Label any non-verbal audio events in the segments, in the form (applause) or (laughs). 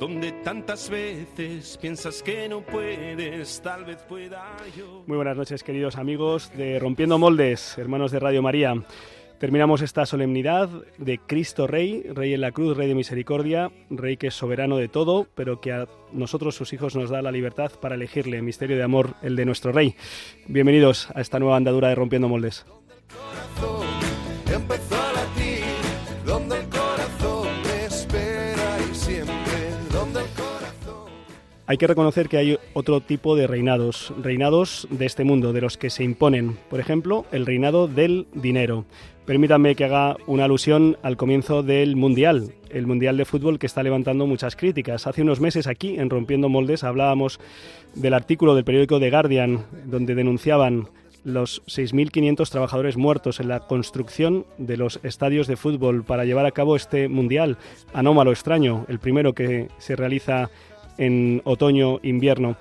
donde tantas veces piensas que no puedes, tal vez pueda yo. Muy buenas noches, queridos amigos de Rompiendo Moldes, hermanos de Radio María. Terminamos esta solemnidad de Cristo Rey, Rey en la cruz, Rey de misericordia, Rey que es soberano de todo, pero que a nosotros, sus hijos, nos da la libertad para elegirle, misterio de amor, el de nuestro Rey. Bienvenidos a esta nueva andadura de Rompiendo Moldes. Hay que reconocer que hay otro tipo de reinados, reinados de este mundo, de los que se imponen. Por ejemplo, el reinado del dinero. Permítanme que haga una alusión al comienzo del Mundial, el Mundial de Fútbol que está levantando muchas críticas. Hace unos meses aquí, en Rompiendo Moldes, hablábamos del artículo del periódico The Guardian, donde denunciaban los 6.500 trabajadores muertos en la construcción de los estadios de fútbol para llevar a cabo este Mundial anómalo, extraño, el primero que se realiza en otoño-invierno.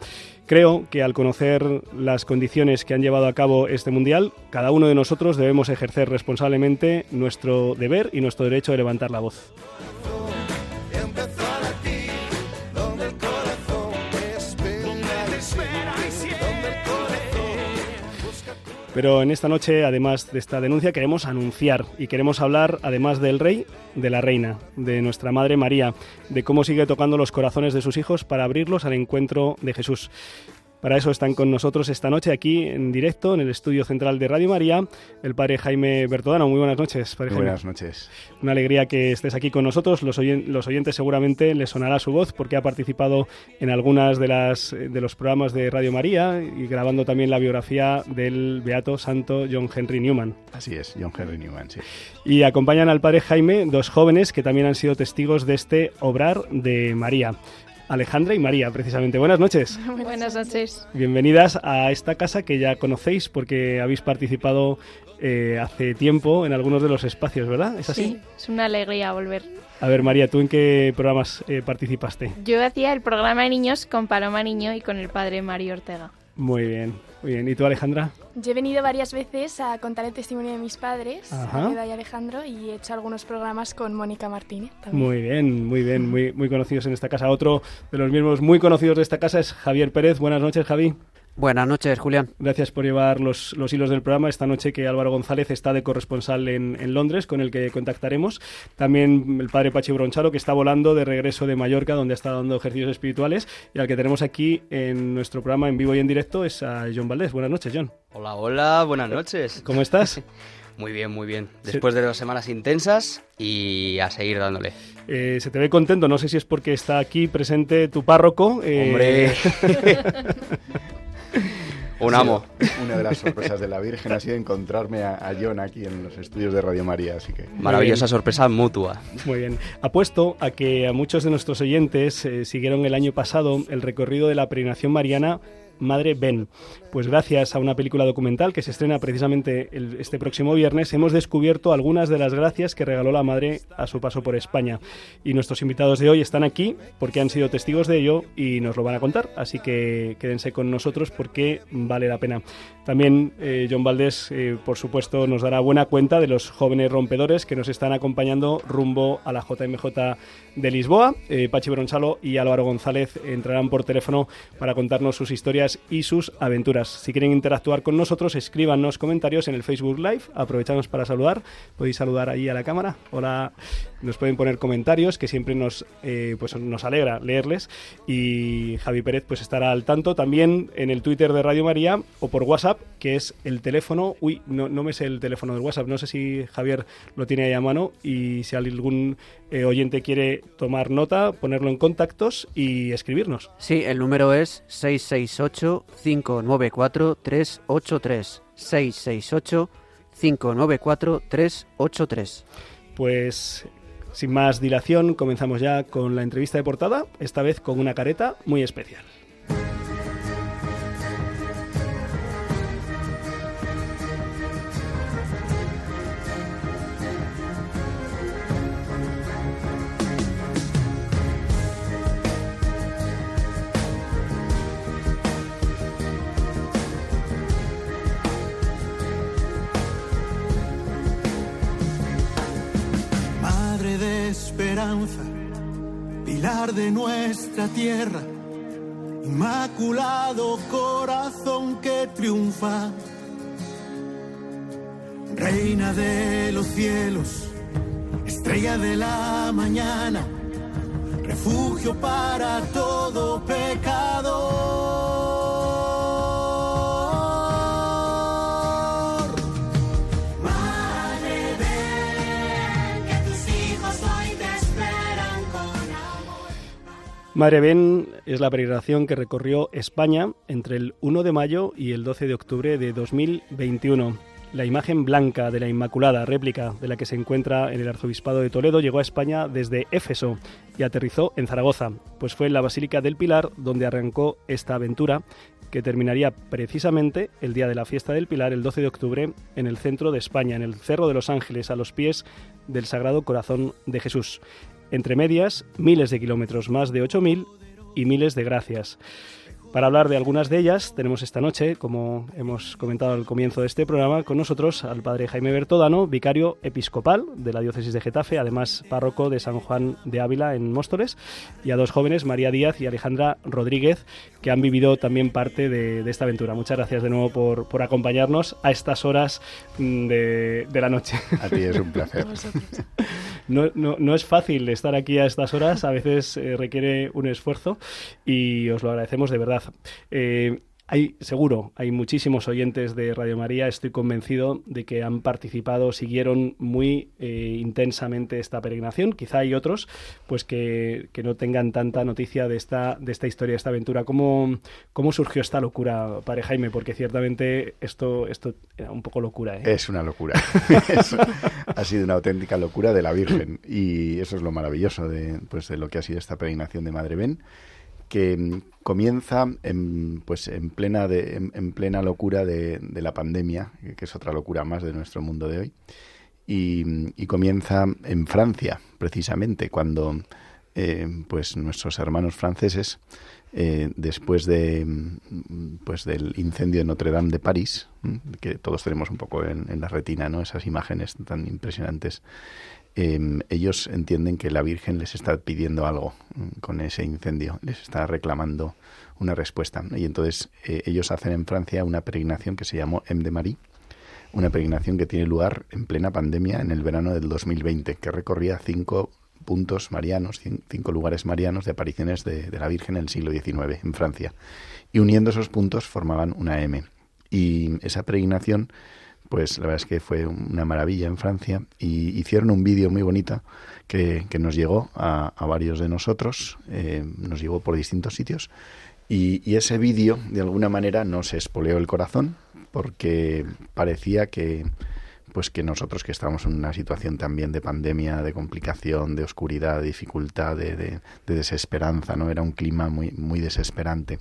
Creo que al conocer las condiciones que han llevado a cabo este Mundial, cada uno de nosotros debemos ejercer responsablemente nuestro deber y nuestro derecho de levantar la voz. Pero en esta noche, además de esta denuncia, queremos anunciar y queremos hablar, además del rey, de la reina, de nuestra Madre María, de cómo sigue tocando los corazones de sus hijos para abrirlos al encuentro de Jesús. Para eso están con nosotros esta noche aquí en directo en el estudio central de Radio María el padre Jaime Bertodano. Muy buenas noches, padre Jaime. buenas noches. Una alegría que estés aquí con nosotros. Los, oyen- los oyentes seguramente les sonará su voz porque ha participado en algunas de las de los programas de Radio María y grabando también la biografía del beato santo John Henry Newman. Así es, John Henry Newman, sí. Y acompañan al padre Jaime dos jóvenes que también han sido testigos de este obrar de María. Alejandra y María, precisamente. Buenas noches. (laughs) Buenas noches. Bienvenidas a esta casa que ya conocéis porque habéis participado eh, hace tiempo en algunos de los espacios, ¿verdad? ¿Es así? Sí, es una alegría volver. A ver, María, ¿tú en qué programas eh, participaste? Yo hacía el programa de niños con Paloma Niño y con el padre Mario Ortega. Muy bien, muy bien. ¿Y tú, Alejandra? Yo he venido varias veces a contar el testimonio de mis padres. Águeda y Alejandro, y he hecho algunos programas con Mónica Martínez también. Muy bien, muy bien, muy, muy conocidos en esta casa. Otro de los mismos muy conocidos de esta casa es Javier Pérez. Buenas noches, Javi. Buenas noches, Julián. Gracias por llevar los, los hilos del programa. Esta noche que Álvaro González está de corresponsal en, en Londres, con el que contactaremos. También el padre Pachi Bronchalo, que está volando de regreso de Mallorca, donde está dando ejercicios espirituales. Y al que tenemos aquí en nuestro programa en vivo y en directo es a John Valdés. Buenas noches, John. Hola, hola, buenas noches. ¿Cómo estás? (laughs) Muy bien, muy bien. Después de dos semanas intensas y a seguir dándole. Eh, se te ve contento, no sé si es porque está aquí presente tu párroco. eh, Hombre. (laughs) (laughs) Un amo. Una de las sorpresas de la Virgen ha sido encontrarme a, a John aquí en los estudios de Radio María, así que... Maravillosa sorpresa mutua. Muy bien. Apuesto a que a muchos de nuestros oyentes eh, siguieron el año pasado el recorrido de la peregrinación mariana Madre Ben. Pues gracias a una película documental que se estrena precisamente este próximo viernes, hemos descubierto algunas de las gracias que regaló la Madre a su paso por España. Y nuestros invitados de hoy están aquí porque han sido testigos de ello y nos lo van a contar. Así que quédense con nosotros porque vale la pena. También eh, John Valdés, eh, por supuesto, nos dará buena cuenta de los jóvenes rompedores que nos están acompañando rumbo a la JMJ de Lisboa. Eh, Pachi y Álvaro González entrarán por teléfono para contarnos sus historias y sus aventuras. Si quieren interactuar con nosotros, escríbanos comentarios en el Facebook Live. Aprovechamos para saludar. Podéis saludar ahí a la cámara. Hola. Nos pueden poner comentarios, que siempre nos, eh, pues nos alegra leerles. Y Javi Pérez pues estará al tanto también en el Twitter de Radio María o por WhatsApp, que es el teléfono. Uy, no, no me sé el teléfono del WhatsApp. No sé si Javier lo tiene ahí a mano. Y si algún eh, oyente quiere tomar nota, ponerlo en contactos y escribirnos. Sí, el número es 668-594-383. 668-594-383. Pues Sin más dilación, comenzamos ya con la entrevista de portada, esta vez con una careta muy especial. De nuestra tierra, inmaculado corazón que triunfa, reina de los cielos, estrella de la mañana, refugio para todo pecador. Madre Ben es la peregrinación que recorrió España entre el 1 de mayo y el 12 de octubre de 2021. La imagen blanca de la Inmaculada, réplica de la que se encuentra en el Arzobispado de Toledo, llegó a España desde Éfeso y aterrizó en Zaragoza, pues fue en la Basílica del Pilar donde arrancó esta aventura que terminaría precisamente el día de la fiesta del Pilar, el 12 de octubre, en el centro de España, en el Cerro de los Ángeles, a los pies del Sagrado Corazón de Jesús. Entre medias, miles de kilómetros, más de 8.000 y miles de gracias. Para hablar de algunas de ellas, tenemos esta noche, como hemos comentado al comienzo de este programa, con nosotros al padre Jaime Bertodano, vicario episcopal de la diócesis de Getafe, además párroco de San Juan de Ávila en Móstoles, y a dos jóvenes, María Díaz y Alejandra Rodríguez, que han vivido también parte de, de esta aventura. Muchas gracias de nuevo por, por acompañarnos a estas horas mm, de, de la noche. A ti es un placer. (laughs) No, no, no es fácil estar aquí a estas horas, a veces eh, requiere un esfuerzo y os lo agradecemos de verdad. Eh, hay, seguro, hay muchísimos oyentes de Radio María, estoy convencido de que han participado, siguieron muy eh, intensamente esta peregrinación. Quizá hay otros pues que, no tengan tanta noticia de esta, de esta historia, de esta aventura. ¿Cómo, cómo surgió esta locura, Padre Jaime? Porque ciertamente esto, esto era un poco locura. ¿eh? Es una locura. (laughs) ha sido una auténtica locura de la Virgen. Y eso es lo maravilloso de, pues, de lo que ha sido esta peregrinación de Madre Ben que comienza en, pues en plena de, en, en plena locura de, la pandemia, que es otra locura más de nuestro mundo de hoy, y, comienza en Francia, precisamente, cuando eh, pues nuestros hermanos franceses, eh, después de pues del incendio de Notre Dame de París, que todos tenemos un poco en, en la retina, ¿no? esas imágenes tan impresionantes, eh, ellos entienden que la Virgen les está pidiendo algo con ese incendio, les está reclamando una respuesta. Y entonces eh, ellos hacen en Francia una peregrinación que se llamó M de Marie, una peregrinación que tiene lugar en plena pandemia en el verano del 2020, que recorría cinco puntos marianos, cinco lugares marianos de apariciones de, de la Virgen en el siglo XIX en Francia. Y uniendo esos puntos formaban una M. Y esa peregrinación pues la verdad es que fue una maravilla en Francia y hicieron un vídeo muy bonito que, que nos llegó a, a, varios de nosotros, eh, nos llegó por distintos sitios y, ese vídeo de alguna manera nos espoleó el corazón porque parecía que pues que nosotros que estábamos en una situación también de pandemia, de complicación, de oscuridad, de dificultad, de, de, de desesperanza, ¿no? Era un clima muy, muy desesperante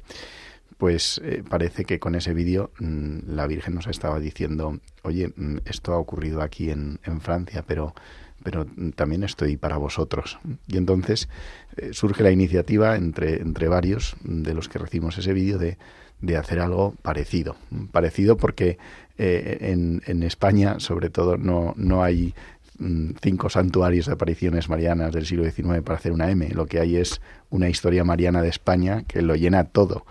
pues eh, parece que con ese vídeo mmm, la Virgen nos estaba diciendo, oye, mmm, esto ha ocurrido aquí en, en Francia, pero pero también estoy para vosotros. Y entonces eh, surge la iniciativa entre, entre varios de los que recibimos ese vídeo de, de hacer algo parecido. Parecido porque eh, en, en España, sobre todo, no, no hay mm, cinco santuarios de apariciones marianas del siglo XIX para hacer una M. Lo que hay es una historia mariana de España que lo llena todo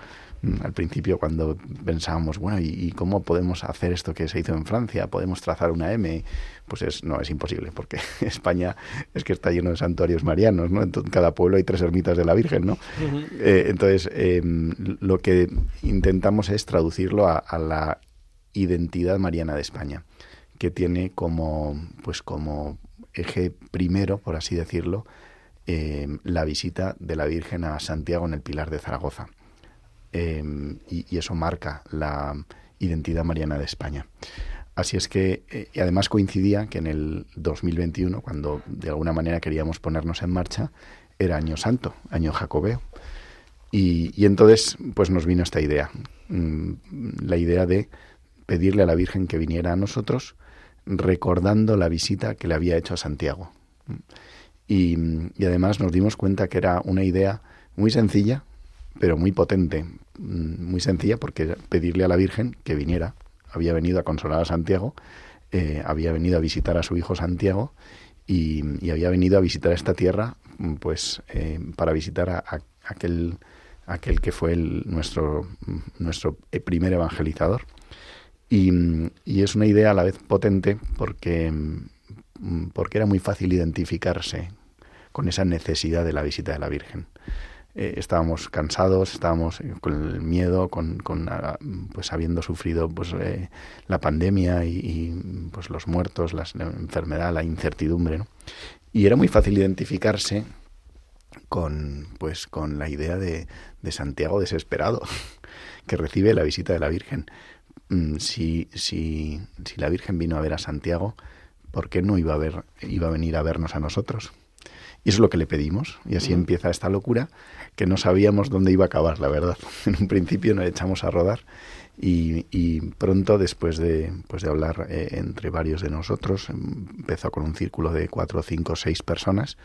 al principio cuando pensábamos, bueno, ¿y, ¿y, cómo podemos hacer esto que se hizo en Francia? ¿Podemos trazar una M? Pues es, no, es imposible, porque (laughs) España es que está lleno de santuarios marianos, ¿no? En cada pueblo hay tres ermitas de la Virgen, ¿no? Uh -huh. eh, entonces, eh, lo que intentamos es traducirlo a, a, la identidad mariana de España, que tiene como, pues como eje primero, por así decirlo, eh, la visita de la Virgen a Santiago en el Pilar de Zaragoza eh, y, eso marca la identidad mariana de España. Así es que, eh, y además coincidía que en el 2021, cuando de alguna manera queríamos ponernos en marcha, era año santo, año jacobeo. Y, entonces, pues nos vino esta idea, mm, la idea de pedirle a la Virgen que viniera a nosotros, recordando la visita que le había hecho a Santiago. Y además nos dimos cuenta que era una idea muy sencilla, pero muy potente. Mm, Muy sencilla porque pedirle a la Virgen que viniera. Había venido a consolar a Santiago, eh, había venido a visitar a su hijo Santiago y, había venido a visitar esta tierra, mm, pues eh, para visitar a, aquel, aquel que fue nuestro, nuestro eh, primer evangelizador. Y, mm, y es una idea a la vez potente porque, mm, porque era muy fácil identificarse con esa necesidad de la visita de la Virgen. Eh, estábamos cansados, estábamos eh, con el miedo, con, con, ah, pues habiendo sufrido pues eh, la pandemia y, y, pues los muertos, las- la enfermedad, la incertidumbre, ¿no? Y era muy fácil identificarse con pues con la idea de, de Santiago desesperado (laughs) que recibe la visita de la Virgen. Mm, Si, si, si la Virgen vino a ver a Santiago, ¿por qué no iba a ver, iba a venir a vernos a nosotros? Y eso es lo que le pedimos. Y así empieza esta locura que no sabíamos dónde iba a acabar, la verdad. (laughs) En un principio nos echamos a rodar y, y pronto, después de, pues de hablar eh, entre varios de nosotros, em, empezó con un círculo de cuatro, cinco, seis personas.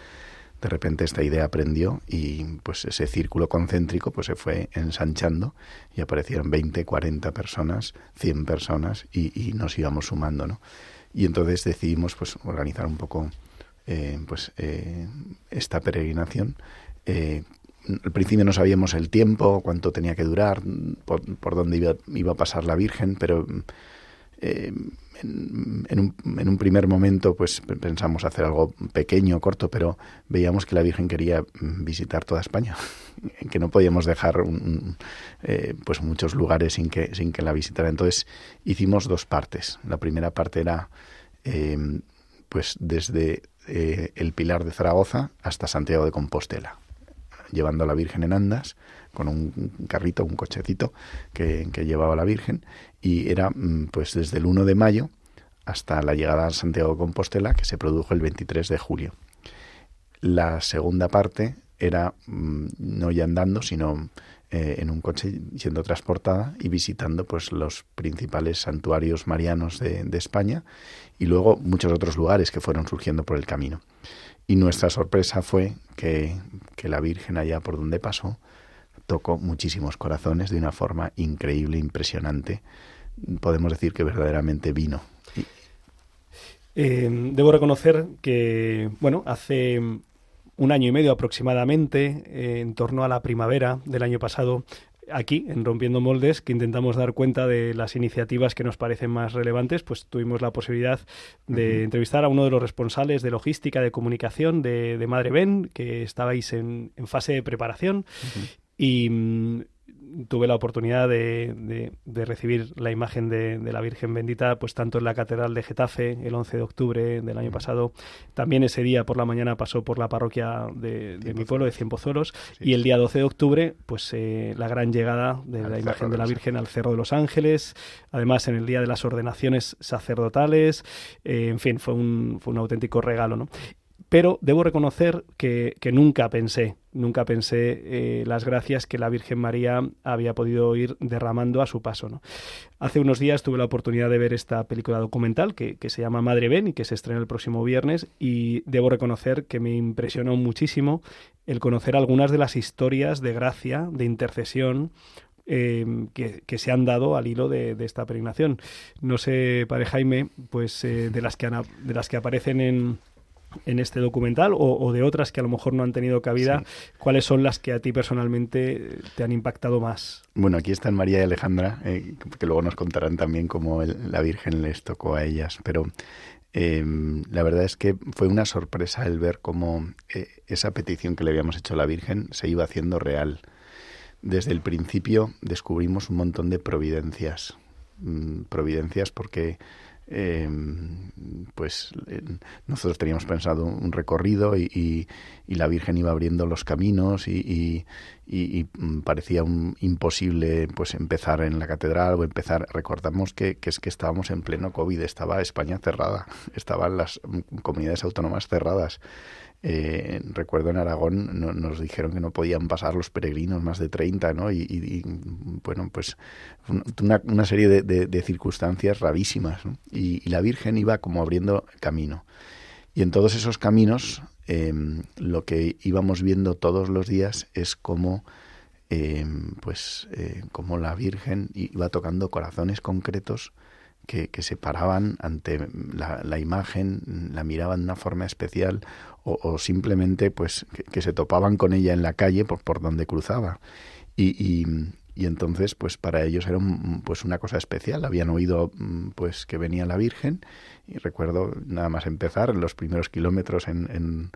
De repente esta idea aprendió y pues ese círculo concéntrico pues se fue ensanchando y aparecieron 20, 40 personas, 100 personas y, y nos íbamos sumando, ¿no? Y entonces decidimos pues organizar un poco eh, pues eh, esta peregrinación. Eh, al principio no sabíamos el tiempo, cuánto tenía que durar, por, por dónde iba, a pasar la Virgen, pero eh, en, un, en un primer momento pues pe- pensamos hacer algo pequeño, corto, pero veíamos que la Virgen quería visitar toda España, (laughs) que no podíamos dejar un, eh, pues muchos lugares sin que, sin que la visitara. Entonces hicimos dos partes. La primera parte era eh, pues desde eh, el Pilar de Zaragoza hasta Santiago de Compostela, llevando a la Virgen en andas con un carrito, un cochecito que, llevaba la Virgen y era mm, pues desde el 1 de mayo hasta la llegada a Santiago de Compostela que se produjo el 23 de julio. La segunda parte era mm, no ya andando, sino eh, en un coche siendo transportada y visitando pues los principales santuarios marianos de España y luego muchos otros lugares que fueron surgiendo por el camino. Y nuestra sorpresa fue que, que la Virgen allá por donde pasó tocó muchísimos corazones de una forma increíble, impresionante. Podemos decir que verdaderamente vino. Eh, debo reconocer que, bueno, hace un año y medio aproximadamente, eh, en torno a la primavera del año pasado, aquí, en Rompiendo Moldes, que intentamos dar cuenta de las iniciativas que nos parecen más relevantes, pues tuvimos la posibilidad de entrevistar a uno de los responsables de logística, de comunicación de, de Madre Ben, que estabais en, en fase de preparación. Y mm, tuve la oportunidad de, de- de recibir la imagen de, de la Virgen Bendita, pues tanto en la Catedral de Getafe el 11 de octubre del año pasado, también ese día por la mañana pasó por la parroquia de, mi pueblo, de Cienpozuelos, Sí. y el día 12 de octubre, pues eh, la gran llegada de Al la imagen de la Virgen al Cerro de los Ángeles, además en el día de las ordenaciones sacerdotales, eh, en fin, fue un, fue un auténtico regalo, ¿no? Pero debo reconocer que, que nunca pensé, nunca pensé eh, las gracias que la Virgen María había podido ir derramando a su paso. Hace unos días tuve la oportunidad de ver esta película documental que, que se llama Madre Ben y que se estrena el próximo viernes y debo reconocer que me impresionó muchísimo el conocer algunas de las historias de gracia, de intercesión, eh, que, que se han dado al hilo de, de esta peregrinación. No sé, Padre Jaime, pues eh, de, las que han- de las que aparecen en, en este documental o, o de otras que a lo mejor no han tenido cabida, ¿cuáles son las que a ti personalmente te han impactado más? Bueno, aquí están María y Alejandra, eh, que luego nos contarán también cómo el- la Virgen les tocó a ellas, pero eh, la verdad es que fue una sorpresa el ver cómo eh, esa petición que le habíamos hecho a la Virgen se iba haciendo real. Desde el principio descubrimos un montón de providencias, mm, providencias porque eh, pues eh, nosotros teníamos pensado un recorrido y, la Virgen iba abriendo los caminos y, mm, parecía un- imposible pues empezar en la catedral o empezar. Recordamos que, que es que estábamos en pleno COVID estaba España cerrada (laughs) estaban las mm, comunidades autónomas cerradas eh, recuerdo en Aragón no- nos dijeron que no podían pasar los peregrinos más de 30, ¿no? Y, bueno, pues una, una serie de, circunstancias rarísimas, ¿no? Y, la Virgen iba como abriendo camino. Y en todos esos caminos eh, lo que íbamos viendo todos los días es cómo eh, pues eh, como la Virgen iba tocando corazones concretos que, se paraban ante la imagen, la miraban de una forma especial o, simplemente pues que, se topaban con ella en la calle por, por donde cruzaba. Y, y, entonces pues para ellos era un- pues una cosa especial. Habían oído mm, pues que venía la Virgen y recuerdo nada más empezar los primeros kilómetros en, en,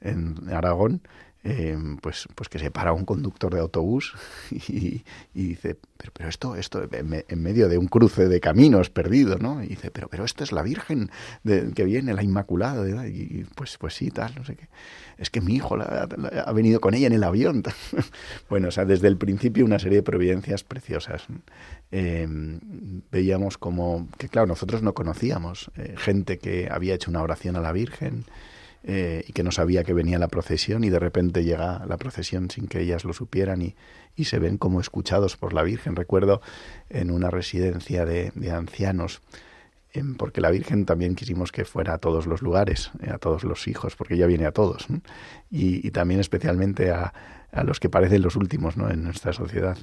en Aragón eh, pues, pues que se para un conductor de autobús (laughs) y, dice, pero, pero esto, esto en, me- en medio de un cruce de caminos perdido, ¿no? Y dice, pero, pero esto es la Virgen de- que viene, la Inmaculada. Y pues, pues sí, tal, no sé qué. Es que mi hijo ha venido con ella en el avión. (laughs) bueno, o sea, desde el principio una serie de providencias preciosas. Eh, veíamos como, que claro, nosotros no conocíamos eh, gente que había hecho una oración a la Virgen, eh, y que no sabía que venía la procesión y de repente llega la procesión sin que ellas lo supieran y, se ven como escuchados por la Virgen. Recuerdo en una residencia de, ancianos, em, porque la Virgen también quisimos que fuera a todos los lugares, eh, a todos los hijos, porque ella viene a todos, y, también especialmente a, a los que parecen los últimos ¿no? en nuestra sociedad.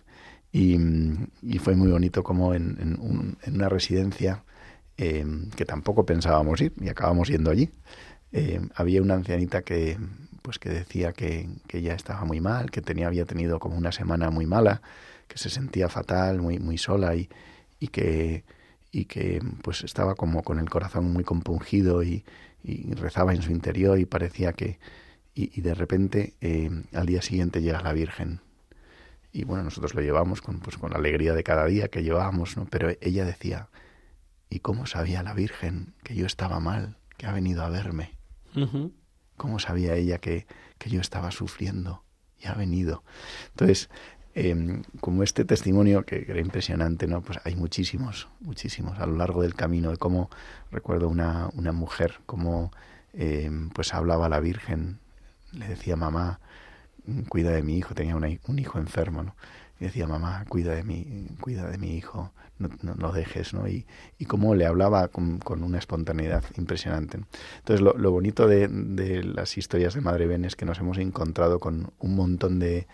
Y, mm, fue muy bonito como en, en un- en una residencia eh, que tampoco pensábamos ir y acabamos yendo allí. Eh, había una ancianita que pues que decía que, que ella estaba muy mal, que tenía, había tenido como una semana muy mala, que se sentía fatal, muy, muy sola y, y que y que pues estaba como con el corazón muy compungido y, rezaba en su interior y parecía que y, y de repente eh, al día siguiente llega la Virgen. Y bueno nosotros lo llevamos con pues con la alegría de cada día que llevábamos no pero ella decía y cómo sabía la Virgen que yo estaba mal que ha venido a verme ¿Cómo sabía ella que, que yo estaba sufriendo? Y ha venido. Entonces, eh, como este testimonio que era impresionante, ¿no? Pues hay muchísimos, muchísimos a lo largo del camino de cómo recuerdo una, una mujer, cómo eh, pues hablaba a la Virgen, le decía mamá, cuida de mi hijo, tenía un hijo enfermo, ¿no? Y decía mamá, cuida de mi, cuida de mi hijo, no, no, no dejes, ¿no? Y, y cómo le hablaba con, con una espontaneidad impresionante. Entonces, lo, lo bonito de, de las historias de Madre Ben es que nos hemos encontrado con un montón de,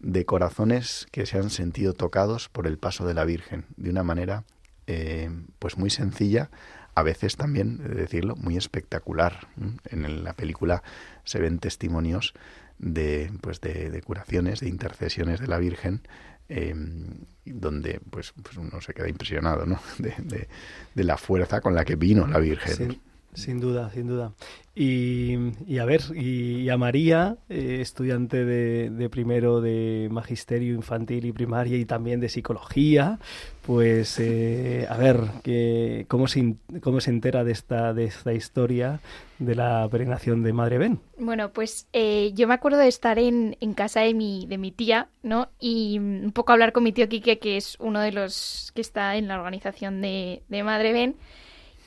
de corazones que se han sentido tocados por el paso de la Virgen, de una manera eh, pues muy sencilla, a veces también, de decirlo, muy espectacular. En la película se ven testimonios de, pues de, de curaciones, de intercesiones de la Virgen, eh, donde pues, pues uno se queda impresionado ¿no? (laughs) de, de- de la fuerza con la que vino la Virgen. Sin, sin duda, sin duda. Y, a ver, y, a María, eh, estudiante de, primero de magisterio infantil y primaria y también de psicología, pues eh, a ver, que, ¿cómo, se, ¿cómo se entera de esta, de esta historia de la peregrinación de Madre Ben? Bueno, pues eh, yo me acuerdo de estar en, en casa de mi, de mi tía, ¿no? Y mm, un poco hablar con mi tío Quique, que es uno de los que está en la organización de, de Madre Ben.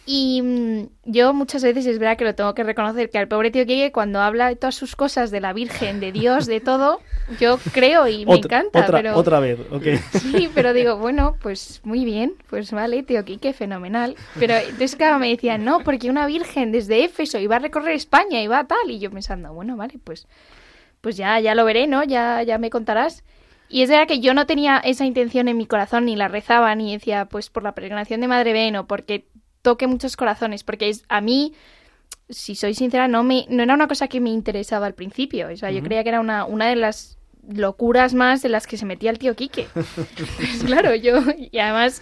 Y mm, yo muchas veces es verdad que lo tengo que reconocer, que al pobre tío Quique cuando habla de todas sus cosas, de la Virgen, de Dios, de todo, yo creo y me otra, encanta. otra, pero... otra vez, ok. (laughs) Sí, pero digo, bueno, pues muy bien, pues vale, tío Quique, fenomenal. Pero entonces, claro, me decían, no, porque una virgen desde Éfeso iba a recorrer España, iba a tal. Y yo pensando, bueno, vale, pues, pues ya, ya lo veré, ¿no? Ya, ya me contarás. Y es verdad que yo no tenía esa intención en mi corazón, ni la rezaba, ni decía, pues por la peregrinación de Madre Ben o porque toque muchos corazones, porque es, a mí, si soy sincera, no, me, no era una cosa que me interesaba al principio. O sea, yo creía que era una, una de las locuras más de las que se metía el tío Quique. (laughs) Pues claro, yo, y además,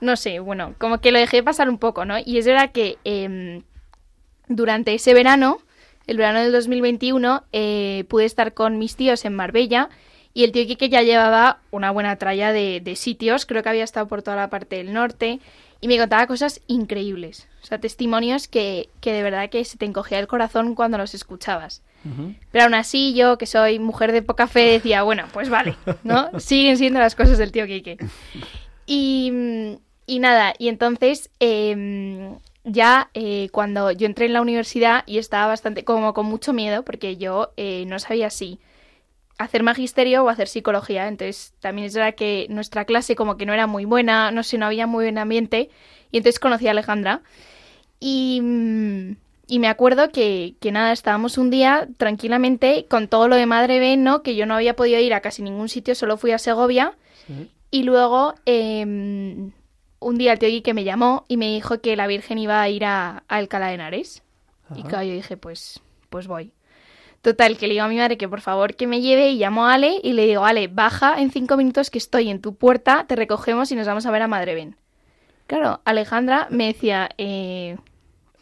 no sé, bueno, como que lo dejé pasar un poco, ¿no? Y es verdad que em, durante ese verano, el verano del 2021, eh, pude estar con mis tíos en Marbella y el tío Quique ya llevaba una buena tralla de, de sitios, creo que había estado por toda la parte del norte y me contaba cosas increíbles. O sea, testimonios que, que de verdad que se te encogía el corazón cuando los escuchabas. Pero aún así, yo, que soy mujer de poca fe, decía, bueno, pues vale, ¿no? (laughs) Siguen siendo las cosas del tío Quique. Y, y nada, y entonces em, ya eh, cuando yo entré en la universidad y estaba bastante, como con mucho miedo, porque yo eh, no sabía si hacer magisterio o hacer psicología. Entonces también es verdad que nuestra clase como que no era muy buena, no sé, no había muy buen ambiente. Y entonces conocí a Alejandra. Y, mm, y me acuerdo que, que nada, estábamos un día tranquilamente con todo lo de Madre Ben, ¿no? Que yo no había podido ir a casi ningún sitio, solo fui a Segovia. Y luego em, un día el tío Quique me llamó y me dijo que la Virgen iba a ir a, a Alcalá de Henares. Y claro, yo dije, pues, pues voy. Total, que le digo a mi madre que por favor que me lleve y llamo a Ale y le digo, Ale, baja en cinco minutos que estoy en tu puerta, te recogemos y nos vamos a ver a Madre Ben. Claro, Alejandra me decía, eh,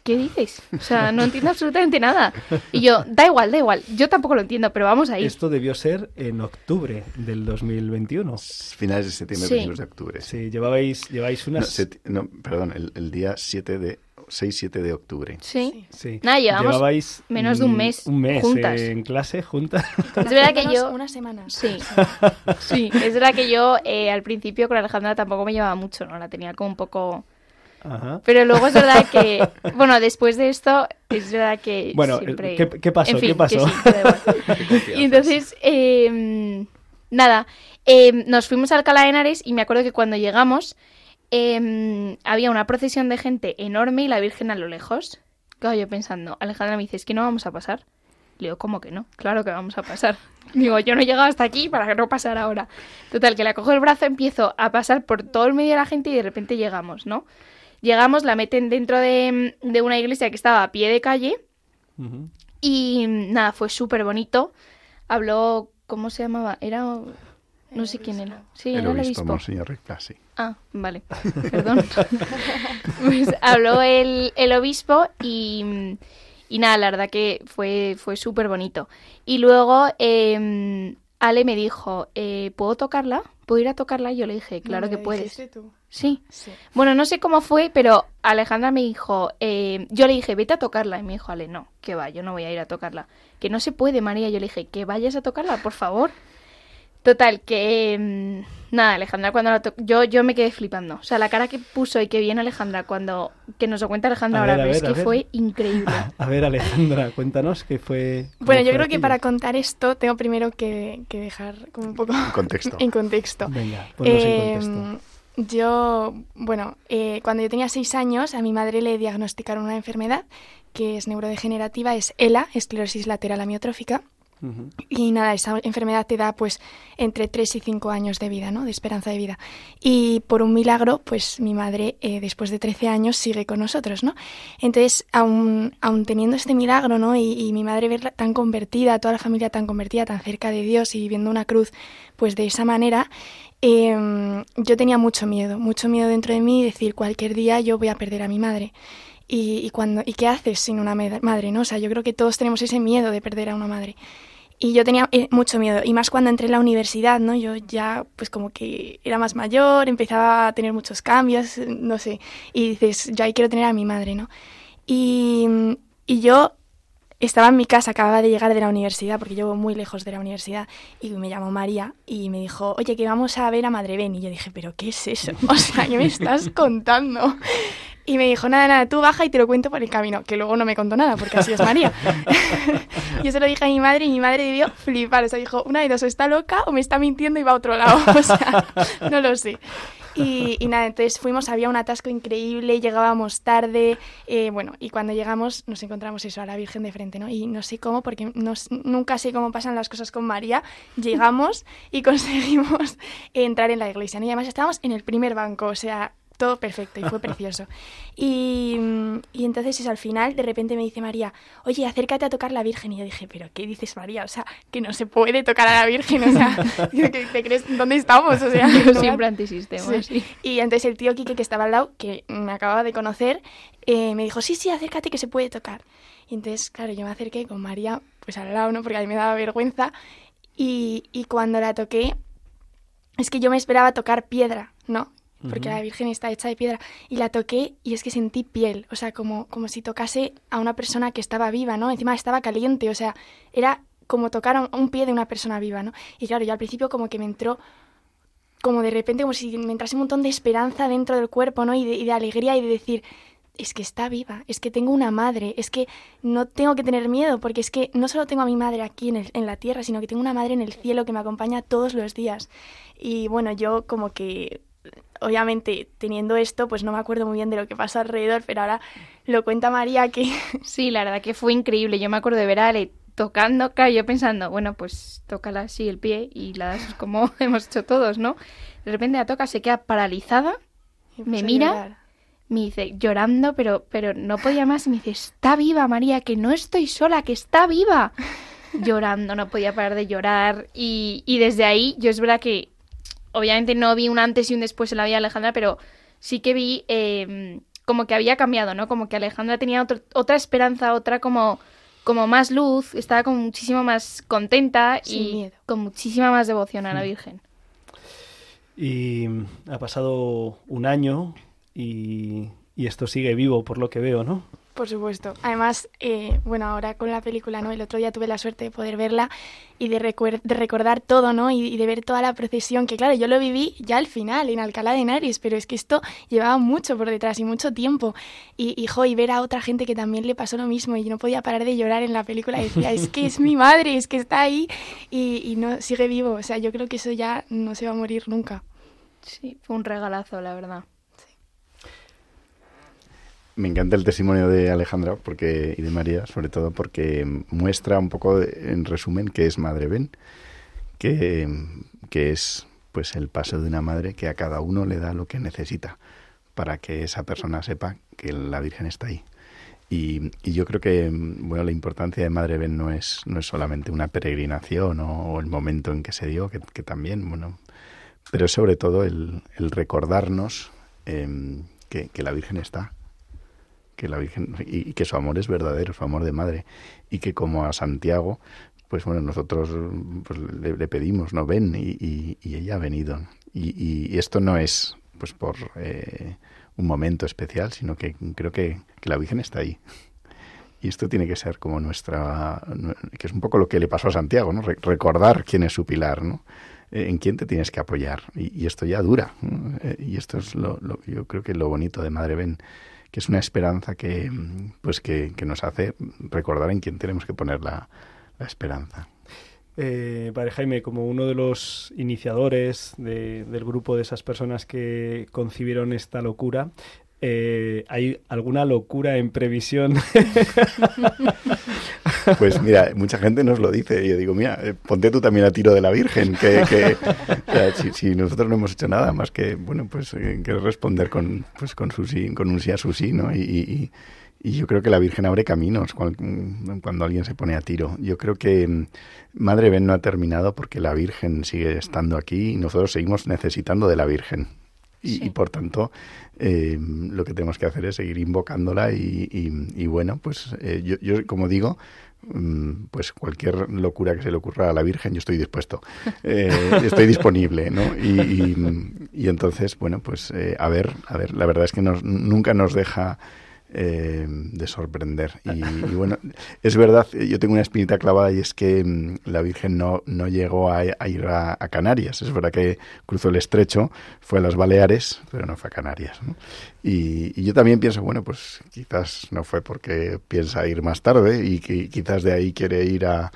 ¿qué dices? O sea, no entiendo (laughs) absolutamente nada. Y yo, da igual, da igual, yo tampoco lo entiendo, pero vamos a ir. Esto debió ser en octubre del 2021. Finales de septiembre, Sí. principios de octubre. Sí, llevabais, lleváis unas... no, perdón, el, el día 7 de 6-7 de octubre. Sí. Sí. Nada, llevamos Llevabais, menos de un mm, mes Un mes juntas. eh, en clase, juntas. (laughs) Es verdad que yo... Unas semanas. Sí, sí. Es verdad que yo eh, al principio con Alejandra tampoco me llevaba mucho, ¿no? La tenía como un poco... Ajá. Pero luego es verdad que, (laughs) bueno, después de esto, es verdad que Bueno, siempre... ¿qué- qué pasó? En fin, (laughs) ¿Qué pasó? que sí, y entonces, eh, nada, eh, nos fuimos a Alcalá de Henares y me acuerdo que cuando llegamos eh, había una procesión de gente enorme y la Virgen a lo lejos. Claro, yo pensando, Alejandra me dice, es que no vamos a pasar. Le digo, ¿cómo que no? Claro que vamos a pasar. (laughs) Digo, yo no he llegado hasta aquí para que no pasar ahora. Total, que la cojo el brazo, empiezo a pasar por todo el medio de la gente y de repente llegamos, ¿no? Llegamos, la meten dentro de, de una iglesia que estaba a pie de calle y nada, fue súper bonito. Habló, ¿cómo se llamaba? Era... No sé quién era. Sí, el era el obispo. Monseñor Blasi. Ah, vale. Perdón. (laughs) pues habló el, el obispo y, y nada, la verdad que fue, fue súper bonito. Y luego eh, Ale me dijo, eh, ¿puedo tocarla? ¿Puedo ir a tocarla? Y yo le dije, claro ¿Me que puedes. tú? Sí. Sí. Bueno, no sé cómo fue, pero Alejandra me dijo, eh, yo le dije, vete a tocarla. Y me dijo, Ale, no, que va, yo no voy a ir a tocarla. Que no se puede, María. Yo le dije, que vayas a tocarla, por favor. Total, que mm, nada, Alejandra cuando la yo yo me quedé flipando. O sea, la cara que puso y que viene Alejandra cuando que nos lo cuenta Alejandra A ahora, ver, es que ver. fue increíble. (laughs) A ver, Alejandra, cuéntanos qué fue... Bueno, yo fue creo que para contar esto tengo primero que, que dejar como un poco En contexto. (laughs) en contexto. Venga, ponnos en Eh, contexto. Yo, bueno, eh, cuando yo tenía seis años, a mi madre le diagnosticaron una enfermedad que es neurodegenerativa, es ELA, esclerosis lateral amiotrófica. Y nada, esa enfermedad te da pues entre 3 y 5 años de vida, ¿no? De esperanza de vida. Y por un milagro, pues mi madre, eh, después de 13 años, sigue con nosotros, ¿no? Entonces, aún, aún teniendo este milagro, ¿no? Y, y mi madre verla tan convertida, toda la familia tan convertida, tan cerca de Dios y viendo una cruz, pues de esa manera, eh, yo tenía mucho miedo, mucho miedo dentro de mí, decir, cualquier día yo voy a perder a mi madre. Y, y cuando, ¿y qué haces sin una madre, no? O sea, yo creo que todos tenemos ese miedo de perder a una madre. Y yo tenía eh, mucho miedo, y más cuando entré en la universidad, ¿no? Yo ya, pues como que era más mayor, empezaba a tener muchos cambios, no sé, y dices, yo ahí quiero tener a mi madre, ¿no? Y, y yo estaba en mi casa, acababa de llegar de la universidad, porque yo muy lejos de la universidad, y me llamó María y me dijo, oye, que vamos a ver a Madre Ben. Y yo dije, ¿pero qué es eso? (laughs) O sea, ¿qué me estás contando? Y me dijo, nada, nada, tú baja y te lo cuento por el camino, que luego no me contó nada, porque así es María. (laughs) (laughs) yo se lo dije a mi madre y mi madre debió flipar, o sea, dijo, una de dos, está loca o me está mintiendo y va a otro lado, (laughs) o sea, no lo sé. Y, y nada, entonces fuimos, había un atasco increíble, llegábamos tarde, eh, bueno, y cuando llegamos nos encontramos eso, a la Virgen de frente, ¿no? Y no sé cómo, porque no nunca sé cómo pasan las cosas con María, llegamos y conseguimos entrar en la iglesia, ¿no? Y además estábamos en el primer banco, o sea, todo perfecto y fue (laughs) precioso. Y, mm, y entonces eso, al final de repente me dice María, oye, acércate a tocar la Virgen. Y yo dije, ¿pero qué dices María? O sea, que no se puede tocar a la Virgen, o sea, (laughs) ¿qué te crees? ¿Dónde estamos? O sea, (laughs) siempre antisistema, Sí. sí. Y entonces el tío Quique que estaba al lado, que me acababa de conocer, eh, me dijo, sí, sí, acércate que se puede tocar. Y entonces, claro, yo me acerqué con María, pues al lado, ¿no? Porque a mí me daba vergüenza. Y, y cuando la toqué, es que yo me esperaba tocar piedra, ¿no? Porque la Virgen está hecha de piedra, y la toqué y es que sentí piel, o sea, como, como si tocase a una persona que estaba viva, ¿no? Encima estaba caliente, o sea, era como tocar a un, un pie de una persona viva, ¿no? Y claro, yo al principio como que me entró como de repente, como si me entrase un montón de esperanza dentro del cuerpo, ¿no? Y de, y de alegría y de decir, es que está viva, es que tengo una madre, es que no tengo que tener miedo, porque es que no solo tengo a mi madre aquí en, el- en la tierra, sino que tengo una madre en el cielo que me acompaña todos los días. Y bueno, yo como que, obviamente, teniendo esto, pues no me acuerdo muy bien de lo que pasa alrededor, pero ahora lo cuenta María que... (laughs) Sí, la verdad que fue increíble. Yo me acuerdo de ver a Ale tocando, claro, yo pensando, bueno, pues tócala así el pie y la das (laughs) como (laughs) hemos hecho todos, ¿no? De repente la toca, se queda paralizada, me mira, me dice, llorando, pero, pero no podía más, y me dice, está viva, María, que no estoy sola, que está viva. Llorando, no podía parar de llorar. Y, y desde ahí, yo es verdad que, obviamente no vi un antes y un después en la vida de Alejandra, pero sí que vi eh, como que había cambiado, ¿no? Como que Alejandra tenía otro- otra esperanza, otra como, como más luz, estaba como muchísimo más contenta Sin y miedo. con muchísima más devoción a la Virgen. Y ha pasado un año y, y esto sigue vivo por lo que veo, ¿no? Por supuesto. Además, eh, bueno, ahora con la película, ¿no? El otro día tuve la suerte de poder verla y de, de recordar todo, ¿no? Y, y de ver toda la procesión, que claro, yo lo viví ya al final, en Alcalá de Henares, pero es que esto llevaba mucho por detrás y mucho tiempo. Y, y, y ver a otra gente que también le pasó lo mismo y no podía parar de llorar en la película. Y decía, es que es mi madre, es que está ahí y, y no sigue vivo. O sea, yo creo que eso ya no se va a morir nunca. Sí, fue un regalazo, la verdad. Me encanta el testimonio de Alejandra porque, y de María, sobre todo porque muestra un poco, en resumen, que es Madre Ben, que, que es pues el paso de una madre que a cada uno le da lo que necesita para que esa persona sepa que la Virgen está ahí. Y, y yo creo que bueno la importancia de Madre Ben no es, no es solamente una peregrinación o, el momento en que se dio, que, que también, bueno, pero es sobre todo el, el recordarnos em, que, que la Virgen está que la Virgen y, que su amor es verdadero, su amor de madre, y que como a Santiago, pues bueno, nosotros pues, le, pedimos, no ven, y, y- y ella ha venido. Y, y- esto no es pues por eh, un momento especial, sino que creo que, la Virgen está ahí. Y esto tiene que ser como nuestra, que es un poco lo que le pasó a Santiago, ¿no? Re- recordar quién es su pilar, ¿no? Eh, en quién te tienes que apoyar. Y, esto ya dura. Eh, y esto es lo, lo- yo creo que lo bonito de Madre Ben, que es una esperanza que, pues que, que nos hace recordar en quién tenemos que poner la, la esperanza. Eh, padre Jaime, como uno de los iniciadores de- del grupo de esas personas que concibieron esta locura, eh, ¿hay alguna locura en previsión? (laughs) Pues mira, mucha gente nos lo dice. Y yo digo, mira, eh, ponte tú también a tiro de la Virgen. Que, que- si, nosotros no hemos hecho nada más que, bueno, pues eh, que responder con, pues, con, su sí, con un sí a su sí, ¿no? Y, y- y yo creo que la Virgen abre caminos cuando alguien se pone a tiro. Yo creo que mm, Madre Ben no ha terminado porque la Virgen sigue estando aquí y nosotros seguimos necesitando de la Virgen. Y, Sí. y por tanto, eh, lo que tenemos que hacer es seguir invocándola y, y- y bueno, pues eh, yo, yo, como digo, mm, pues cualquier locura que se le ocurra a la Virgen, yo estoy dispuesto, (laughs) Eh, estoy disponible, ¿no? Y, y- y entonces, bueno, pues eh, a ver, a ver, la verdad es que nos- nunca nos deja eh, de sorprender. Y, (laughs) y bueno, es verdad, yo tengo una espinita clavada y es que mm, la Virgen no, no llegó a, a ir a, a Canarias. Es verdad que cruzó el estrecho, fue a las Baleares, pero no fue a Canarias. ¿no? Y, y yo también pienso, bueno, pues quizás no fue porque piensa ir más tarde y que quizás de ahí quiere ir a,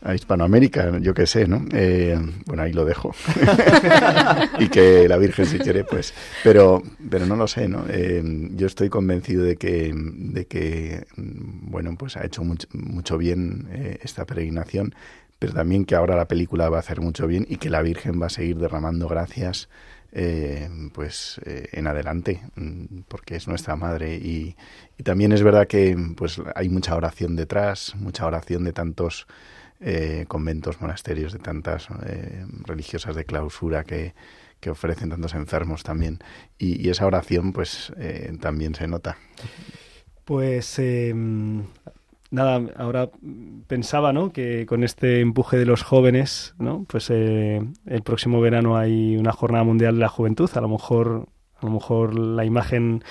a Hispanoamérica, yo qué sé, ¿no? Eh, bueno, ahí lo dejo. (laughs) y que la Virgen si quiere, pues. Pero, pero no lo sé, ¿no? Eh, yo estoy convencido de que, de que bueno, pues ha hecho mucho, mucho bien eh, esta peregrinación, pero también que ahora la película va a hacer mucho bien y que la Virgen va a seguir derramando gracias. eh, pues en adelante mm, porque es nuestra madre y, y también es verdad que pues hay mucha oración detrás mucha oración de tantos eh, conventos, monasterios, de tantas eh, religiosas de clausura que, que ofrecen tantos enfermos también. Y, esa oración, pues, eh, también se nota. Pues nada, ahora pensaba, ¿no? Que con este empuje de los jóvenes, ¿no? Pues el próximo verano hay una jornada mundial de la juventud. A lo mejor A lo mejor la imagen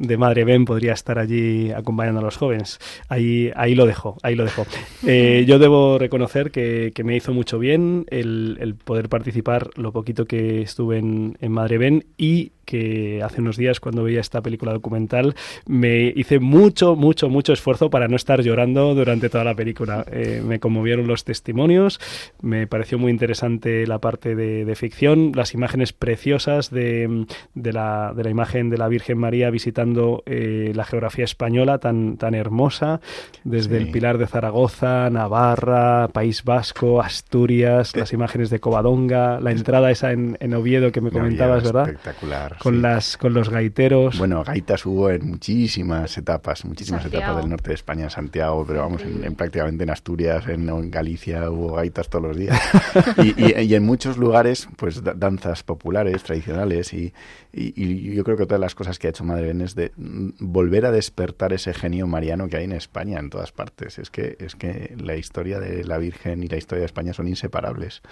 de Madre Ben podría estar allí acompañando a los jóvenes. Ahí, ahí lo dejo, ahí lo dejo. Eh, (laughs) yo debo reconocer que, que me hizo mucho bien el, el poder participar lo poquito que estuve en, en Madre Ben y que hace unos días cuando veía esta película documental me hice mucho, mucho, mucho esfuerzo para no estar llorando durante toda la película. Eh, me conmovieron los testimonios, me pareció muy interesante la parte de, de ficción, las imágenes preciosas de, de, la, de la imagen de la Virgen María visitando eh, la geografía española tan, tan hermosa, desde Sí. el Pilar de Zaragoza, Navarra, País Vasco, Asturias, las imágenes de Covadonga, la entrada esa en, en Oviedo que me comentabas, ¿verdad? Espectacular. Con, sí. las, con los gaiteros. Bueno, gaitas hubo en muchísimas etapas, muchísimas Santiago. etapas del norte de España, Santiago, pero vamos, en, en prácticamente en Asturias, en, en Galicia hubo gaitas todos los días. (laughs) y, y- y en muchos lugares, pues da- danzas populares, tradicionales, y, y- y yo creo que todas las cosas que ha hecho Madre Ben es de mm, volver a despertar ese genio mariano que hay en España, en todas partes. Es que, es que la historia de la Virgen y la historia de España son inseparables.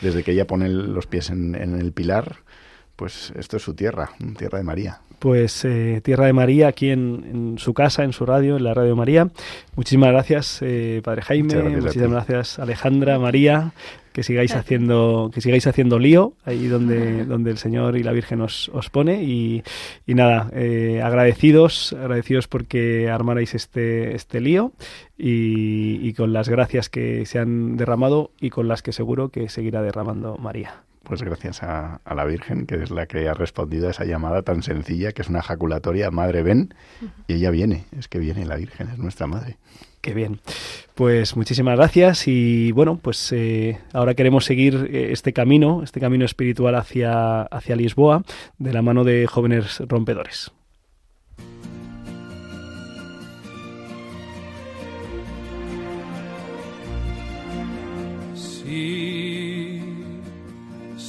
Desde que ella pone los pies en, en el pilar, pues esto es su tierra, tierra de María. Pues eh, Tierra de María aquí en, en su casa, en su radio, en la Radio María. Muchísimas gracias, eh, Padre Jaime. Gracias Muchísimas gracias, Alejandra, María. Que sigáis haciendo, que sigáis haciendo lío ahí donde, donde el Señor y la Virgen os, os pone. Y, y nada, eh, agradecidos, agradecidos porque armarais este, este lío y, y con las gracias que se han derramado y con las que seguro que seguirá derramando María. Pues gracias a, a la Virgen, que es la que ha respondido a esa llamada tan sencilla, que es una jaculatoria, Madre ven, y ella viene, es que viene la Virgen, es nuestra Madre. Qué bien. Pues muchísimas gracias y bueno, pues eh, ahora queremos seguir eh, este camino, este camino espiritual hacia, hacia Lisboa, de la mano de jóvenes rompedores.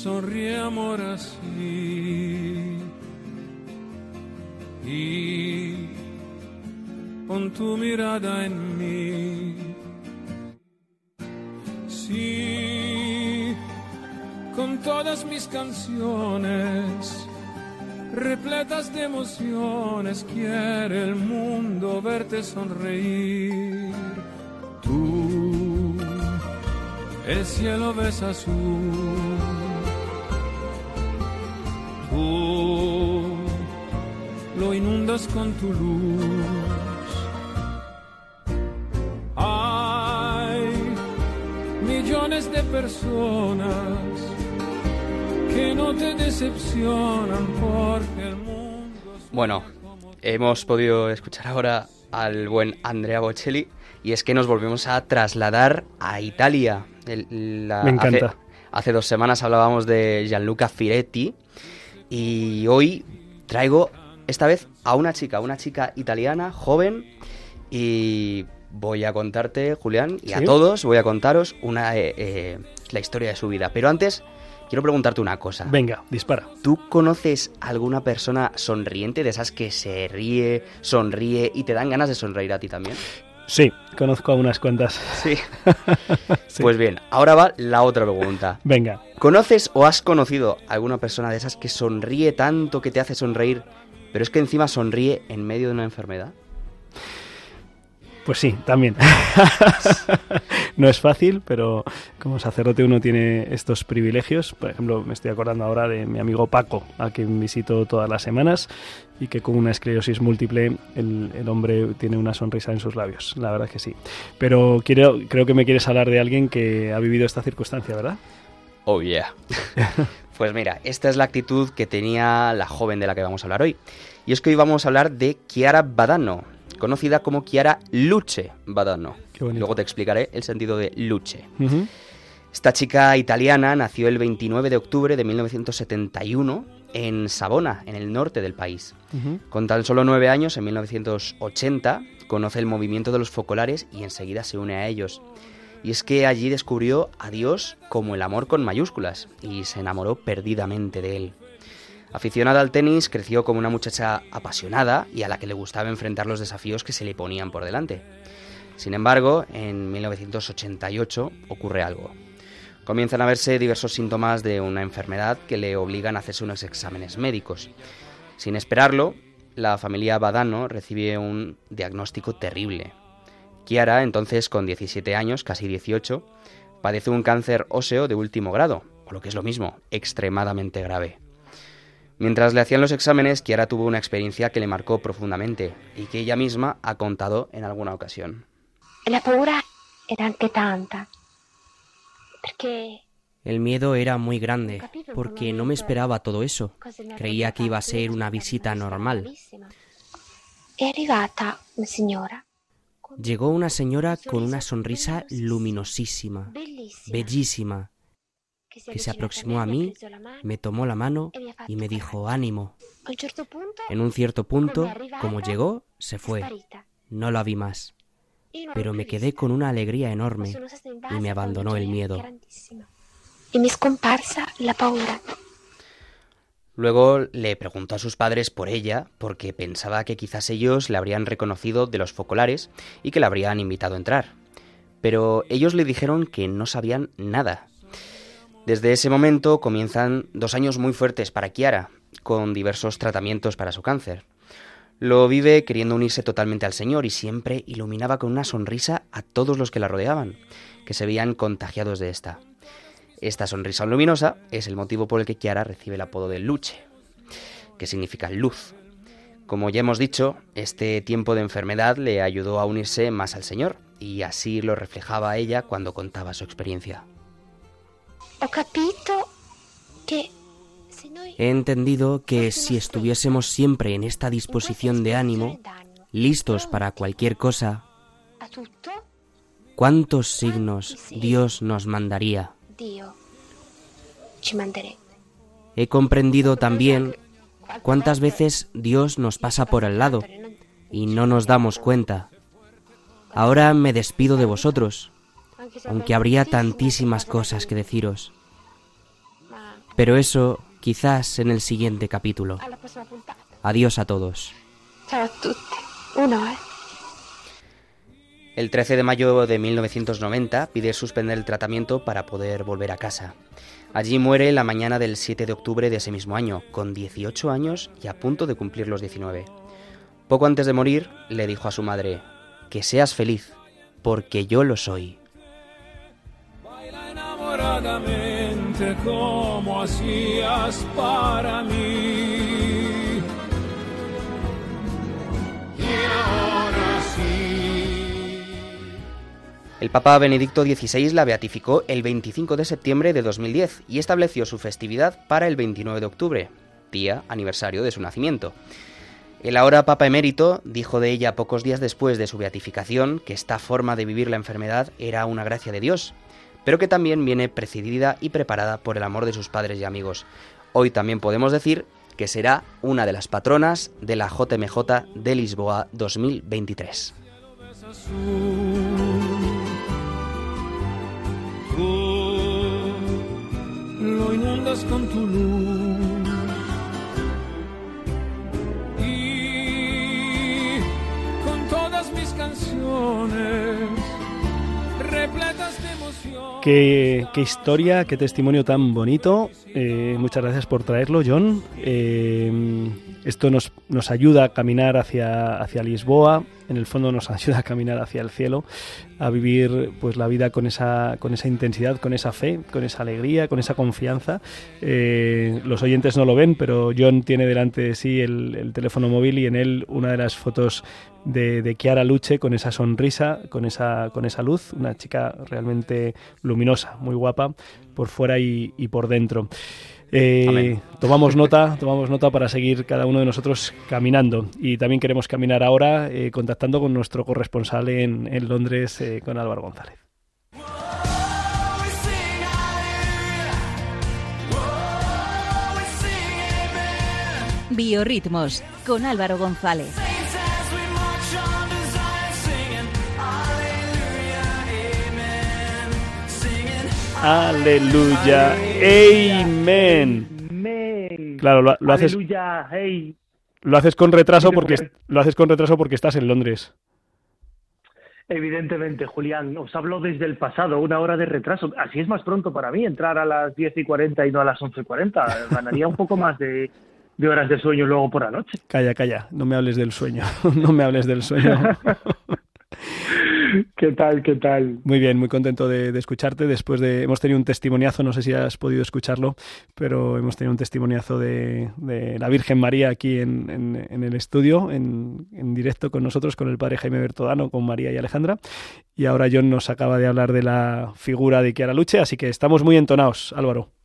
Sonríe amor así. Y pon tu mirada en mí. Sí, con todas mis canciones, repletas de emociones, quiere el mundo verte sonreír. Tú el cielo ves azul. Tú lo inundas con tu luz. Hay millones de personas que no te decepcionan porque el mundo Bueno, hemos podido escuchar ahora al buen Andrea Bocelli y es que nos volvemos a trasladar a Italia. El- la- Me encanta. Hace, hace dos semanas hablábamos de Gianluca Firetti y hoy traigo esta vez a una chica, una chica italiana, joven y voy a contarte, Julián, y a todos voy a contaros una, eh, eh, la historia de su vida. Pero antes quiero preguntarte una cosa. Venga, dispara. ¿Tú conoces alguna persona sonriente de esas que se ríe, sonríe y te dan ganas de sonreír a ti también? Sí, conozco a unas cuantas. Sí. (laughs) Sí. Pues bien, ahora va la otra pregunta. (laughs) Venga, ¿Conoces o has conocido alguna persona de esas que sonríe tanto que te hace sonreír, pero es que encima sonríe en medio de una enfermedad? pues sí, también. (laughs) no es fácil, pero como sacerdote uno tiene estos privilegios. Por ejemplo, me estoy acordando ahora de mi amigo Paco, a quien visito todas las semanas y que con una esclerosis múltiple el, el hombre tiene una sonrisa en sus labios. La verdad es que sí. Pero quiero, creo que me quieres hablar de alguien que ha vivido esta circunstancia, ¿verdad? Oh yeah. (laughs) pues mira, esta es la actitud que tenía la joven de la que vamos a hablar hoy. Y es que hoy vamos a hablar de Chiara Badano, conocida como Chiara Luce Badano. Luego te explicaré el sentido de Luce. Esta chica italiana nació el 29 de octubre de 1971 en Savona, en el norte del país. Con tan solo nueve años, en 1980, conoce el movimiento de los focolares y enseguida se une a ellos. Y es que allí descubrió a Dios como el amor con mayúsculas y se enamoró perdidamente de él. Aficionada al tenis, creció como una muchacha apasionada y a la que le gustaba enfrentar los desafíos que se le ponían por delante. Sin embargo, en 1988 ocurre algo. Comienzan a verse diversos síntomas de una enfermedad que le obligan a hacerse unos exámenes médicos. Sin esperarlo, la familia Badano recibe un diagnóstico terrible. Kiara, entonces con 17 años, casi 18, padece un cáncer óseo de último grado, o lo que es lo mismo, extremadamente grave. Mientras le hacían los exámenes, Kiara tuvo una experiencia que le marcó profundamente y que ella misma ha contado en alguna ocasión. La paura era anche tanta. El miedo era muy grande, porque no me esperaba todo eso. Creía que iba a ser una visita normal. Llegó una señora con una sonrisa luminosísima, bellísima, que se aproximó a mí, me tomó la mano y me dijo ánimo. En un cierto punto, como llegó, se fue. No la vi más. Pero me quedé con una alegría enorme y me abandonó el miedo. la paura. Luego le preguntó a sus padres por ella, porque pensaba que quizás ellos le habrían reconocido de los focolares y que la habrían invitado a entrar. Pero ellos le dijeron que no sabían nada. Desde ese momento comienzan dos años muy fuertes para Kiara, con diversos tratamientos para su cáncer. Lo vive queriendo unirse totalmente al Señor y siempre iluminaba con una sonrisa a todos los que la rodeaban, que se veían contagiados de esta. Esta sonrisa luminosa es el motivo por el que Kiara recibe el apodo de Luce, que significa luz. Como ya hemos dicho, este tiempo de enfermedad le ayudó a unirse más al Señor, y así lo reflejaba ella cuando contaba su experiencia. Noi He entendido que si estuviésemos siempre en esta disposición de ánimo, listos para cualquier cosa, ¿cuántos signos Dios nos mandaría? He comprendido también cuántas veces Dios nos pasa por al lado y no nos damos cuenta. Ahora me despido de vosotros, aunque habría tantísimas cosas que deciros. Pero eso quizás en el siguiente capítulo. Puntata. Adiós a todos. Eh. El 13 de mayo de 1990 pide suspender el tratamiento para poder volver a casa. Allí muere la mañana del 7 de octubre de ese mismo año, con 18 años y a punto de cumplir los 19. Poco antes de morir, le dijo a su madre, que seas feliz, porque yo lo soy. Baila como hacías para mí. El Papa Benedicto XVI la beatificó el 25 de septiembre de 2010 y estableció su festividad para el 29 de octubre, día aniversario de su nacimiento. El ahora Papa emérito dijo de ella pocos días después de su beatificación que esta forma de vivir la enfermedad era una gracia de Dios, pero que también viene precedida y preparada por el amor de sus padres y amigos. Hoy también podemos decir que será una de las patronas de la JMJ de Lisboa 2023. Tú lo inundas con tu luz y con todas mis canciones repletas de emoción. Qué, qué historia, qué testimonio tan bonito. Eh, muchas gracias por traerlo, John. Eh, esto nos, nos ayuda a caminar hacia, hacia Lisboa, en el fondo nos (laughs) ayuda a caminar hacia el cielo, a vivir pues la vida con esa, con esa intensidad, con esa fe, con esa alegría, con esa confianza. Eh, los oyentes no lo ven, pero John tiene delante de sí el, el teléfono móvil y en él una de las fotos de, de Chiara Luche con esa sonrisa, con esa, con esa luz, una chica realmente luminosa, muy guapa, por fuera y por dentro. Eh, tomamos nota, tomamos nota para seguir cada uno de nosotros caminando y también queremos caminar ahora eh, contactando con nuestro corresponsal en, en Londres, eh, con Álvaro González. Biorritmos con Álvaro González. Aleluya, amén. Claro, lo, lo haces, hey. lo haces con retraso porque lo haces con retraso porque estás en Londres. Evidentemente, Julián, os hablo desde el pasado, una hora de retraso. Así es más pronto para mí entrar a las 10 y 40 y no a las 11 y 40. Ganaría un poco más de, de horas de sueño luego por la noche. Calla, calla, no me hables del sueño, (laughs) no me hables del sueño. (laughs) (laughs) ¿Qué tal? ¿Qué tal? Muy bien, muy contento de, escucharte. Después de. Hemos tenido un testimoniazo, no sé si has podido escucharlo, pero hemos tenido un testimoniazo de, de la Virgen María aquí en, en, el estudio, en, en, directo con nosotros, con el padre Jaime Bertodano, con María y Alejandra. Y ahora John nos acaba de hablar de la figura de Kiara Luche, así que estamos muy entonados, Álvaro.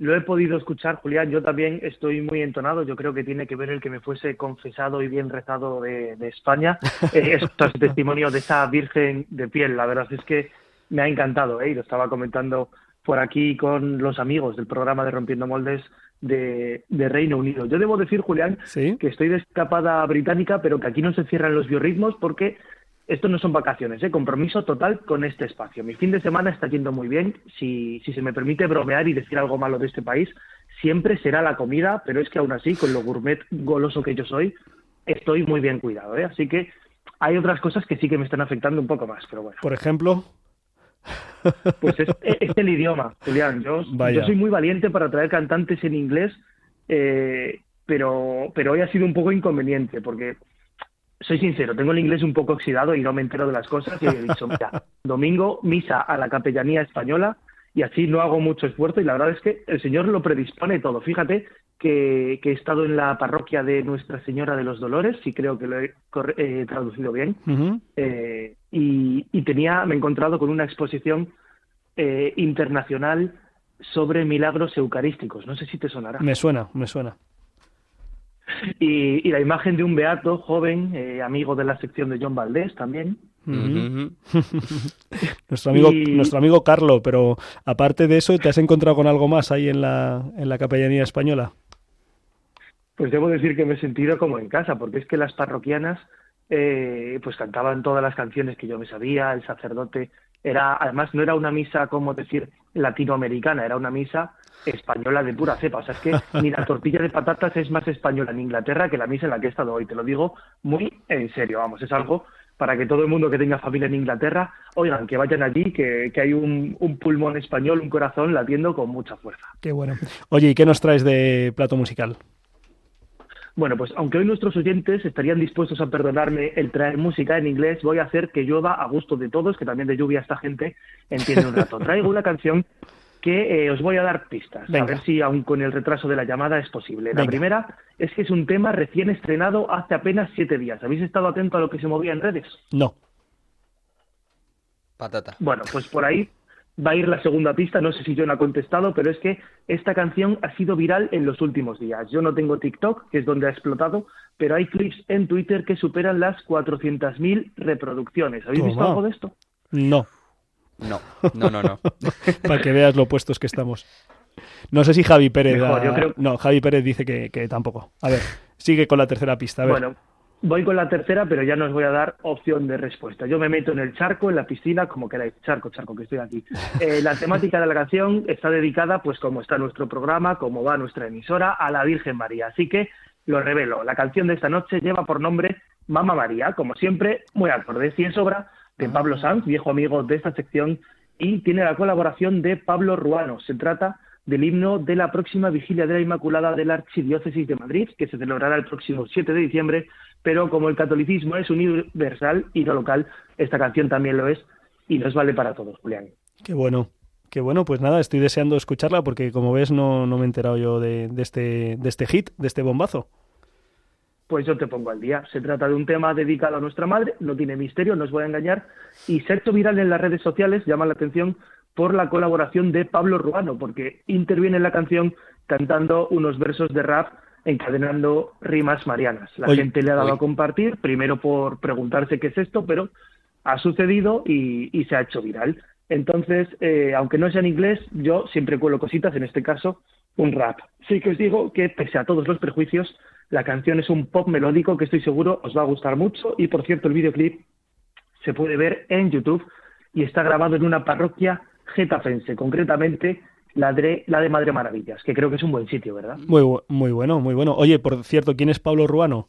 Lo he podido escuchar, Julián. Yo también estoy muy entonado. Yo creo que tiene que ver el que me fuese confesado y bien rezado de, de España. (laughs) Eh, esto es testimonio de esa Virgen de piel. La verdad es que me ha encantado. ¿eh? Y lo estaba comentando por aquí con los amigos del programa de Rompiendo Moldes de, de Reino Unido. Yo debo decir, Julián, ¿Sí? que estoy de escapada británica, pero que aquí no se cierran los biorritmos porque esto no son vacaciones, ¿eh? compromiso total con este espacio. Mi fin de semana está yendo muy bien. Si, si se me permite bromear y decir algo malo de este país, siempre será la comida, pero es que aún así, con lo gourmet goloso que yo soy, estoy muy bien cuidado. ¿eh? Así que hay otras cosas que sí que me están afectando un poco más, pero bueno. Por ejemplo. Pues es, es el idioma, Julián. Yo, yo, soy muy valiente para traer cantantes en inglés, eh, pero, pero hoy ha sido un poco inconveniente, porque soy sincero, tengo el inglés un poco oxidado y no me entero de las cosas y he dicho, mira, (laughs) domingo misa a la capellanía española y así no hago mucho esfuerzo y la verdad es que el Señor lo predispone todo. Fíjate que, que he estado en la parroquia de Nuestra Señora de los Dolores, y creo que lo he eh, traducido bien, uh -huh. eh, y, y, tenía, me he encontrado con una exposición eh, internacional sobre milagros eucarísticos. No sé si te sonará. Me suena, me suena. (laughs) Y, y, la imagen de un beato joven, eh, amigo de la sección de John Valdés también. Uh (laughs) -huh. nuestro amigo y... nuestro amigo Carlo, pero aparte de eso, ¿te has encontrado con algo más ahí en la, en la capellanía española? Pues debo decir que me he sentido como en casa, porque es que las parroquianas eh, pues cantaban todas las canciones que yo me sabía, el sacerdote era, además no era una misa, como decir, latinoamericana, era una misa española de pura cepa. O sea, es que ni la tortilla de patatas es más española en Inglaterra que la misa en la que he estado hoy. Te lo digo muy en serio, vamos, es algo para que todo el mundo que tenga familia en Inglaterra, oigan, que vayan allí, que, que hay un, un, pulmón español, un corazón latiendo con mucha fuerza. Qué bueno. Oye, ¿y qué nos traes de plato musical? Bueno, pues aunque hoy nuestros oyentes estarían dispuestos a perdonarme el traer música en inglés, voy a hacer que llueva a gusto de todos, que también de lluvia esta gente entiende un rato. Traigo una canción que eh, os voy a dar pistas, Venga. a ver si aún con el retraso de la llamada es posible. Venga. La primera es que es un tema recién estrenado hace apenas siete días. ¿Habéis estado atento a lo que se movía en redes? No. Patata. Bueno, pues por ahí va a ir la segunda pista, no sé si John ha contestado, pero es que esta canción ha sido viral en los últimos días. Yo no tengo TikTok, que es donde ha explotado, pero hay clips en Twitter que superan las 400.000 reproducciones. ¿Habéis Toma. visto algo de esto? No. No, no, no, no. (laughs) Para que veas lo puestos que estamos. No sé si Javi Pérez. Mejor, ha... yo creo... No, Javi Pérez dice que, que, tampoco. A ver, sigue con la tercera pista. A ver. Bueno, voy con la tercera, pero ya no os voy a dar opción de respuesta. Yo me meto en el charco, en la piscina, como queráis. Charco, charco, que estoy aquí. (laughs) Eh, la temática de la canción está dedicada, pues como está nuestro programa, como va nuestra emisora, a la Virgen María. Así que lo revelo. La canción de esta noche lleva por nombre Mama María, como siempre, muy acorde. Y en sobra de Pablo Sanz, viejo amigo de esta sección, y tiene la colaboración de Pablo Ruano. Se trata del himno de la próxima vigilia de la Inmaculada de la Archidiócesis de Madrid, que se celebrará el próximo 7 de diciembre, pero como el catolicismo es universal y no local, esta canción también lo es y nos vale para todos, Julián. Qué bueno. Qué bueno, pues nada, estoy deseando escucharla porque como ves no, no me he enterado yo de, de, este, de este hit, de este bombazo pues yo te pongo al día. Se trata de un tema dedicado a nuestra madre, no tiene misterio, no os voy a engañar, y se ha hecho viral en las redes sociales, llama la atención por la colaboración de Pablo Ruano, porque interviene en la canción cantando unos versos de rap encadenando rimas marianas. La oye, gente le ha dado oye. a compartir, primero por preguntarse qué es esto, pero ha sucedido y, y se ha hecho viral. Entonces, eh, aunque no sea en inglés, yo siempre cuelo cositas, en este caso, un rap. Sí que os digo que, pese a todos los prejuicios, la canción es un pop melódico que estoy seguro os va a gustar mucho y por cierto el videoclip se puede ver en YouTube y está grabado en una parroquia getafense, concretamente la de, la de Madre Maravillas, que creo que es un buen sitio, ¿verdad? Muy, muy bueno, muy bueno. Oye, por cierto, ¿quién es Pablo Ruano?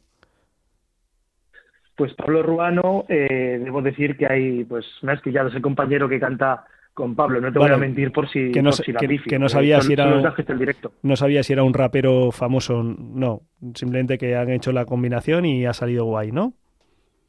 Pues Pablo Ruano, eh, debo decir que hay, pues me ha esquillado ese compañero que canta con Pablo. No te voy a mentir por si, que no, por si la que- pifio, que no eh, sabía si era un- no sabía si era un rapero famoso no simplemente que han hecho la combinación y ha salido guay no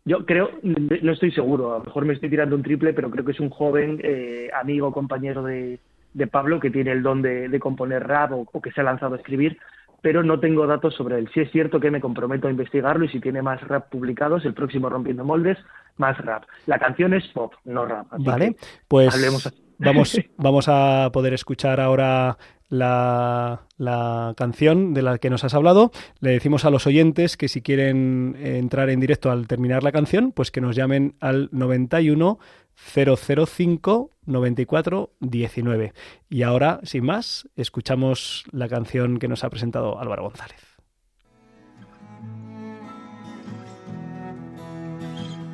Yo creo, no estoy seguro, a lo mejor me estoy tirando un triple, pero creo que es un joven eh, amigo, compañero de, de Pablo que tiene el don de, de componer rap o, o que se ha lanzado a escribir, pero no tengo datos sobre él. Sí es cierto que me comprometo a investigarlo y si tiene más rap publicados, el próximo Rompiendo Moldes, más rap. La canción es pop, no rap. así vale pues hablemos así. vamos (laughs) vamos a poder escuchar ahora la, la canción de la que nos has hablado. Le decimos a los oyentes que si quieren entrar en directo al terminar la canción, pues que nos llamen al 91 005 94 19. Y ahora, sin más, escuchamos la canción que nos ha presentado Álvaro González.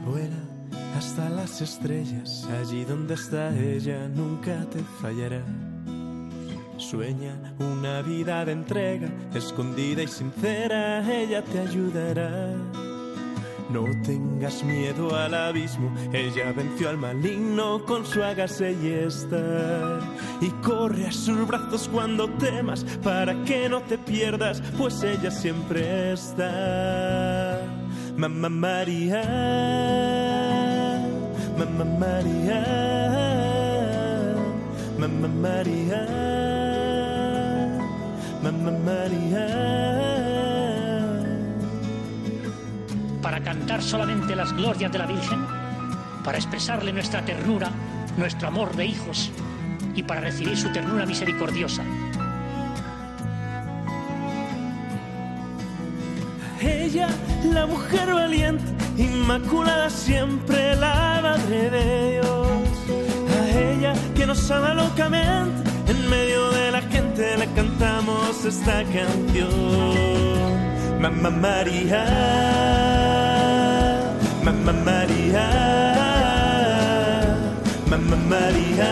Vuela hasta las estrellas, allí donde está ella nunca te fallará. Sueña una vida de entrega, escondida y sincera, ella te ayudará. No tengas miedo al abismo, ella venció al maligno con su hágase y. Y corre a sus brazos cuando temas, para que no te pierdas, pues ella siempre está. Mamá María, Mamá María, Mamá María, Mamá María. Solamente las glorias de la Virgen, para expresarle nuestra ternura, nuestro amor de hijos y para recibir su ternura misericordiosa. Ella, la mujer valiente, inmaculada siempre, la madre de Dios. A ella que nos ama locamente, en medio de la gente le cantamos esta canción. Mamá María, Mamá María, Mamá María.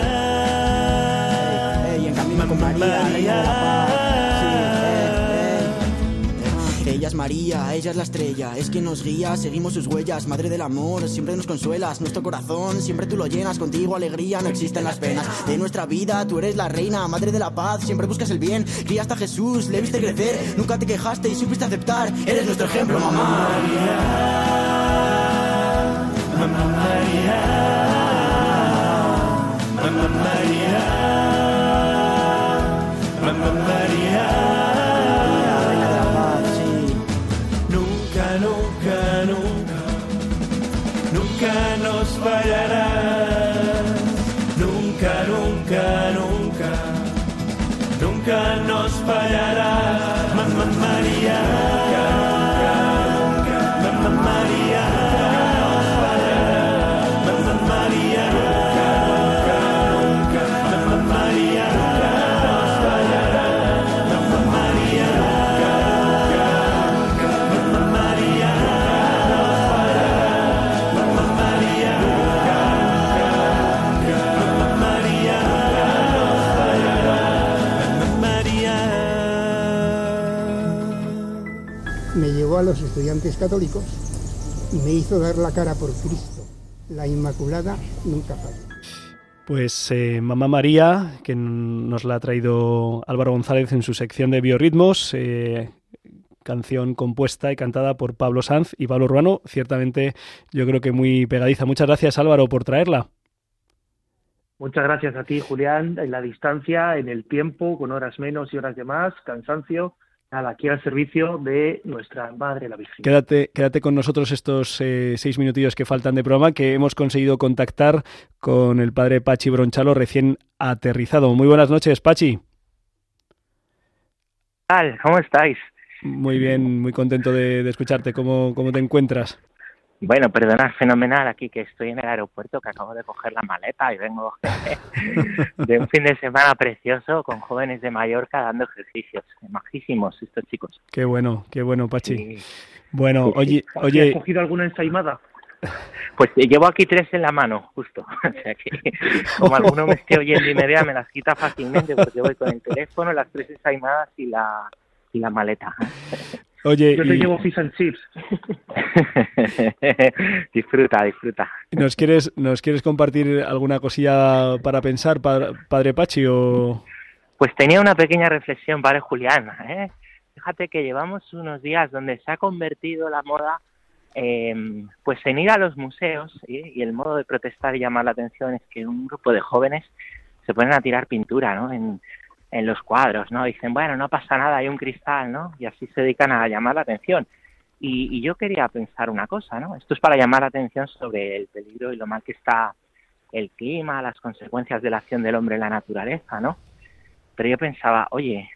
Ey, en camino con María, reina de la paz. Sí, eh, eh. Ella es María, ella es la estrella, es quien nos guía, seguimos sus huellas, madre del amor, siempre nos consuelas, nuestro corazón, siempre tú lo llenas, contigo alegría, no existen las penas. De nuestra vida, tú eres la reina, madre de la paz, siempre buscas el bien, criaste a Jesús, le viste crecer, nunca te quejaste y supiste aceptar, eres nuestro ejemplo, mamá. Mamá Mamma Maria, Mamma Maria, Mamma Maria. Estudiantes católicos y me hizo dar la cara por Cristo. La Inmaculada nunca falla. Pues eh, Mamá María, que nos la ha traído Álvaro González en su sección de biorritmos, eh, canción compuesta y cantada por Pablo Sanz y Pablo Urbano, ciertamente yo creo que muy pegadiza. Muchas gracias Álvaro por traerla. Muchas gracias a ti, Julián, en la distancia, en el tiempo, con horas menos y horas de más, cansancio. Nada, aquí al servicio de nuestra Madre la Virgen. Quédate, quédate con nosotros estos eh, seis minutillos que faltan de programa, que hemos conseguido contactar con el padre Pachi Bronchalo recién aterrizado. Muy buenas noches, Pachi. tal? ¿Cómo estáis? Muy bien, muy contento de, de escucharte. ¿Cómo, ¿Cómo te encuentras? Bueno, perdonad, fenomenal aquí que estoy en el aeropuerto, que acabo de coger la maleta y vengo (laughs) de un fin de semana precioso con jóvenes de Mallorca dando ejercicios. Majísimos estos chicos. Qué bueno, qué bueno, Pachi. Bueno, Sí, sí. oye, ¿Has oye, cogido alguna ensaimada? Pues llevo aquí tres en la mano, justo. (laughs) O sea que, como alguno me esté oyendo y me vea, me las quita fácilmente porque voy con el teléfono, las tres ensaimadas y la, aquí la maleta. Oye, Yo te y- llevo fish and chips. (laughs) disfruta, disfruta. ¿nos quieres, ¿nos quieres compartir alguna cosilla para pensar, pa- Padre Pachi? O... Pues tenía una pequeña reflexión, padre Julián. ¿eh? Fíjate que llevamos unos días donde se ha convertido la moda eh, pues en ir a los museos ¿sí? y el modo de protestar y llamar la atención es que un grupo de jóvenes se ponen a tirar pintura ¿no? en, en los cuadros, ¿no? Dicen, bueno, no pasa nada, hay un cristal, ¿no? Y así se dedican a llamar la atención. Y, y yo quería pensar una cosa, ¿no? Esto es para llamar la atención sobre el peligro y lo mal que está el clima, las consecuencias de la acción del hombre en la naturaleza, ¿no? Pero yo pensaba, oye,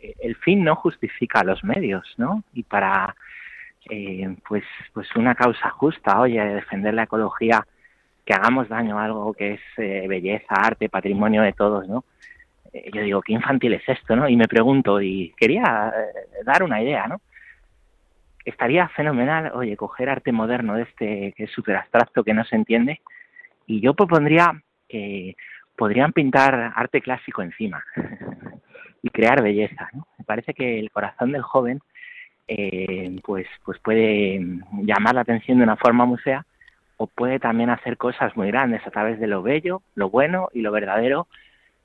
eh, el fin no justifica los medios, ¿no? Y para, eh, pues, pues una causa justa, oye, defender la ecología, que hagamos daño a algo que es eh, belleza, arte, patrimonio de todos, ¿no? Eh, yo digo, qué infantil es esto, ¿no? Y me pregunto, y quería eh, dar una idea, ¿no? Estaría fenomenal, oye, coger arte moderno de este que es súper abstracto, que no se entiende, y yo propondría que podrían pintar arte clásico encima (laughs) y crear belleza. Me parece que el corazón del joven eh, pues, pues puede llamar la atención de una forma muy o puede también hacer cosas muy grandes a través de lo bello, lo bueno y lo verdadero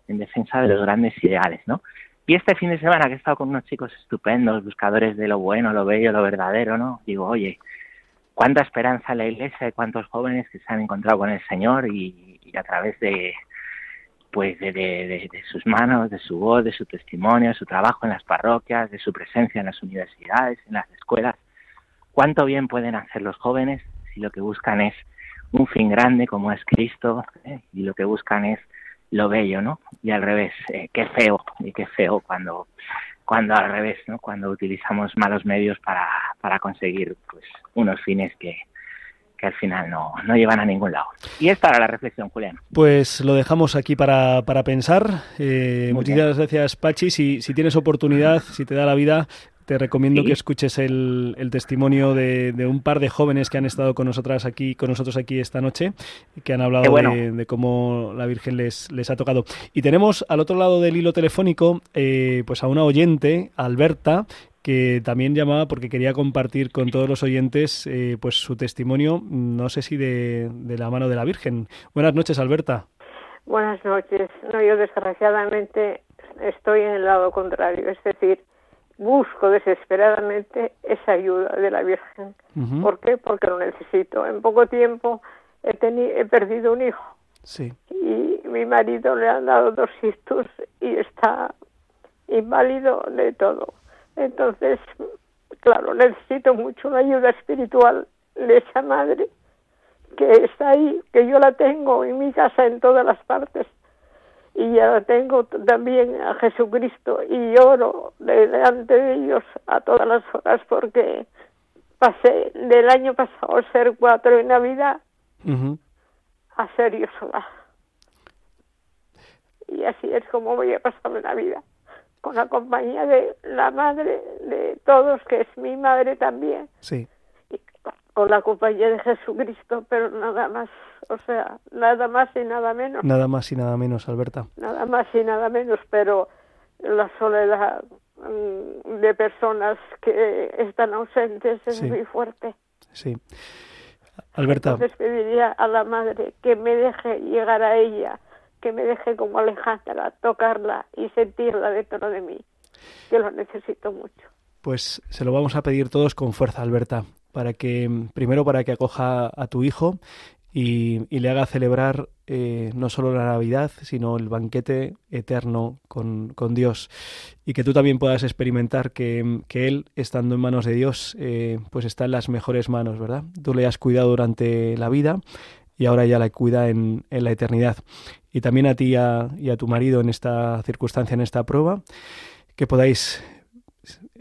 en defensa de los grandes ideales, ¿no? Y este fin de semana que he estado con unos chicos estupendos, buscadores de lo bueno, lo bello, lo verdadero, ¿no? Digo, oye, cuánta esperanza la iglesia y cuántos jóvenes que se han encontrado con el Señor y, a través de pues de sus manos, de su voz, de su testimonio, de su trabajo en las parroquias, de su presencia en las universidades, en las escuelas. Cuánto bien pueden hacer los jóvenes si lo que buscan es un fin grande como es Cristo ¿eh? y lo que buscan es lo bello, ¿no? Y al revés, eh, qué feo y qué feo cuando cuando al revés, ¿no? Cuando utilizamos malos medios para, para conseguir pues unos fines que, que al final no, no llevan a ningún lado. Y esta era la reflexión, Julián. Pues lo dejamos aquí para, para pensar. Eh, muchísimas gracias, Pachi. Si, si tienes oportunidad, si te da la vida, te recomiendo Sí. que escuches el, el testimonio de, de un par de jóvenes que han estado con nosotras aquí, con nosotros aquí esta noche, que han hablado Qué bueno. de, de cómo la Virgen les, les ha tocado. Y tenemos al otro lado del hilo telefónico, eh, pues a una oyente, Alberta, que también llamaba porque quería compartir con todos los oyentes eh, pues su testimonio, no sé si de, de la mano de la Virgen. Buenas noches, Alberta. Buenas noches. No, yo desgraciadamente estoy en el lado contrario, es decir, busco desesperadamente esa ayuda de la Virgen. ¿Por qué? Porque lo necesito. En poco tiempo he, he perdido un hijo Sí. y mi marido le han dado dos ictus y está inválido de todo. Entonces, claro, necesito mucho una ayuda espiritual de esa madre que está ahí, que yo la tengo en mi casa en todas las partes y ya tengo también a Jesucristo y oro delante de ellos a todas las horas porque pasé del año pasado ser cuatro en Navidad a ser yo sola. Y así es como voy a pasar la vida, con la compañía de la madre de todos, que es mi madre también, Sí. Con la compañía de Jesucristo, pero nada más, o sea, nada más y nada menos, Nada más y nada menos, Alberta. nada más y nada menos, pero la soledad mm, de personas que están ausentes es Sí. muy fuerte. Sí. Alberta, Entonces pediría a la madre que me deje llegar a ella, que me deje como Alejandra, tocarla y sentirla dentro de mí, que lo necesito mucho. pues se lo vamos a pedir todos con fuerza, Alberta, para que, primero, para que acoja a tu hijo y, y le haga celebrar eh, no solo la Navidad, sino el banquete eterno con, con Dios. Y que tú también puedas experimentar que, que Él, estando en manos de Dios, eh, pues está en las mejores manos, ¿verdad? Tú le has cuidado durante la vida y ahora ya la cuida en, en la eternidad. Y también a ti a, y a tu marido en esta circunstancia, en esta prueba, que podáis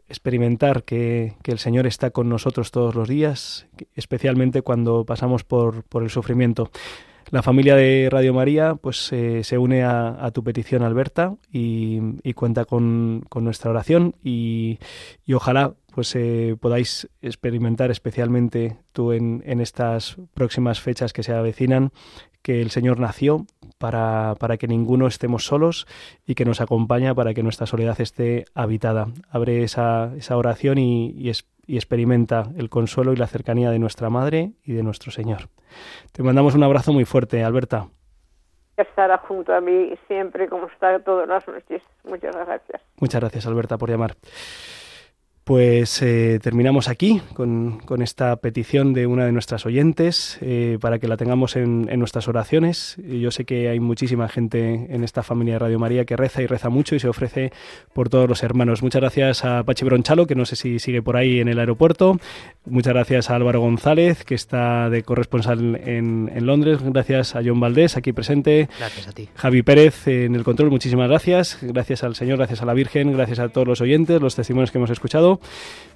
experimentar que, que el Señor está con nosotros todos los días, especialmente cuando pasamos por, por el sufrimiento. La familia de Radio María pues eh, se une a, a tu petición, Alberta, y, y cuenta con, con nuestra oración y, y ojalá pues eh, podáis experimentar especialmente tú en, en estas próximas fechas que se avecinan que el Señor nació para, para, que ninguno estemos solos y que nos acompaña para que nuestra soledad esté habitada. Abre esa, esa oración y, y, es, y experimenta el consuelo y la cercanía de nuestra Madre y de nuestro Señor. Te mandamos un abrazo muy fuerte, Alberta. Estará junto a mí siempre como está todas las noches. Muchas gracias. Muchas gracias, Alberta, por llamar. Pues eh, terminamos aquí con, con, esta petición de una de nuestras oyentes eh, para que la tengamos en, en, nuestras oraciones. Yo sé que hay muchísima gente en esta familia de Radio María que reza y reza mucho y se ofrece por todos los hermanos. Muchas gracias a Pachi Bronchalo, que no sé si sigue por ahí en el aeropuerto. Muchas gracias a Álvaro González, que está de corresponsal en, en Londres. Gracias a John Valdés, aquí presente. Gracias a ti. Javi Pérez en el control, muchísimas gracias. Gracias al Señor, gracias a la Virgen, gracias a todos los oyentes, los testimonios que hemos escuchado.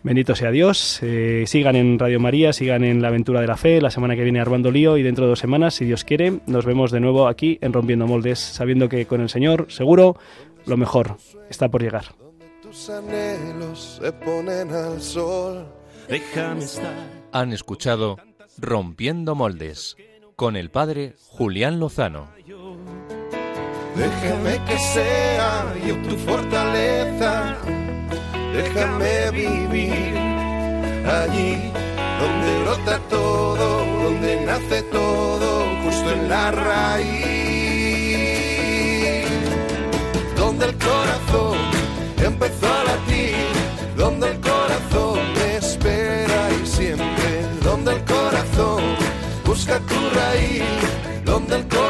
Bendito sea Dios. Eh, sigan en Radio María, sigan en la aventura de la fe. La semana que viene Armando Lío y dentro de dos semanas, si Dios quiere, nos vemos de nuevo aquí en Rompiendo Moldes, sabiendo que con el Señor, seguro, lo mejor está por llegar. Tus anhelos se ponen al sol. Déjame estar. Han escuchado Rompiendo Moldes con el padre Julián Lozano. Déjame que sea yo tu fortaleza déjame vivir allí donde brota todo, donde nace todo, justo en la raíz, donde el corazón empezó a latir, donde el corazón me espera y siempre, donde el corazón busca tu raíz, donde el corazón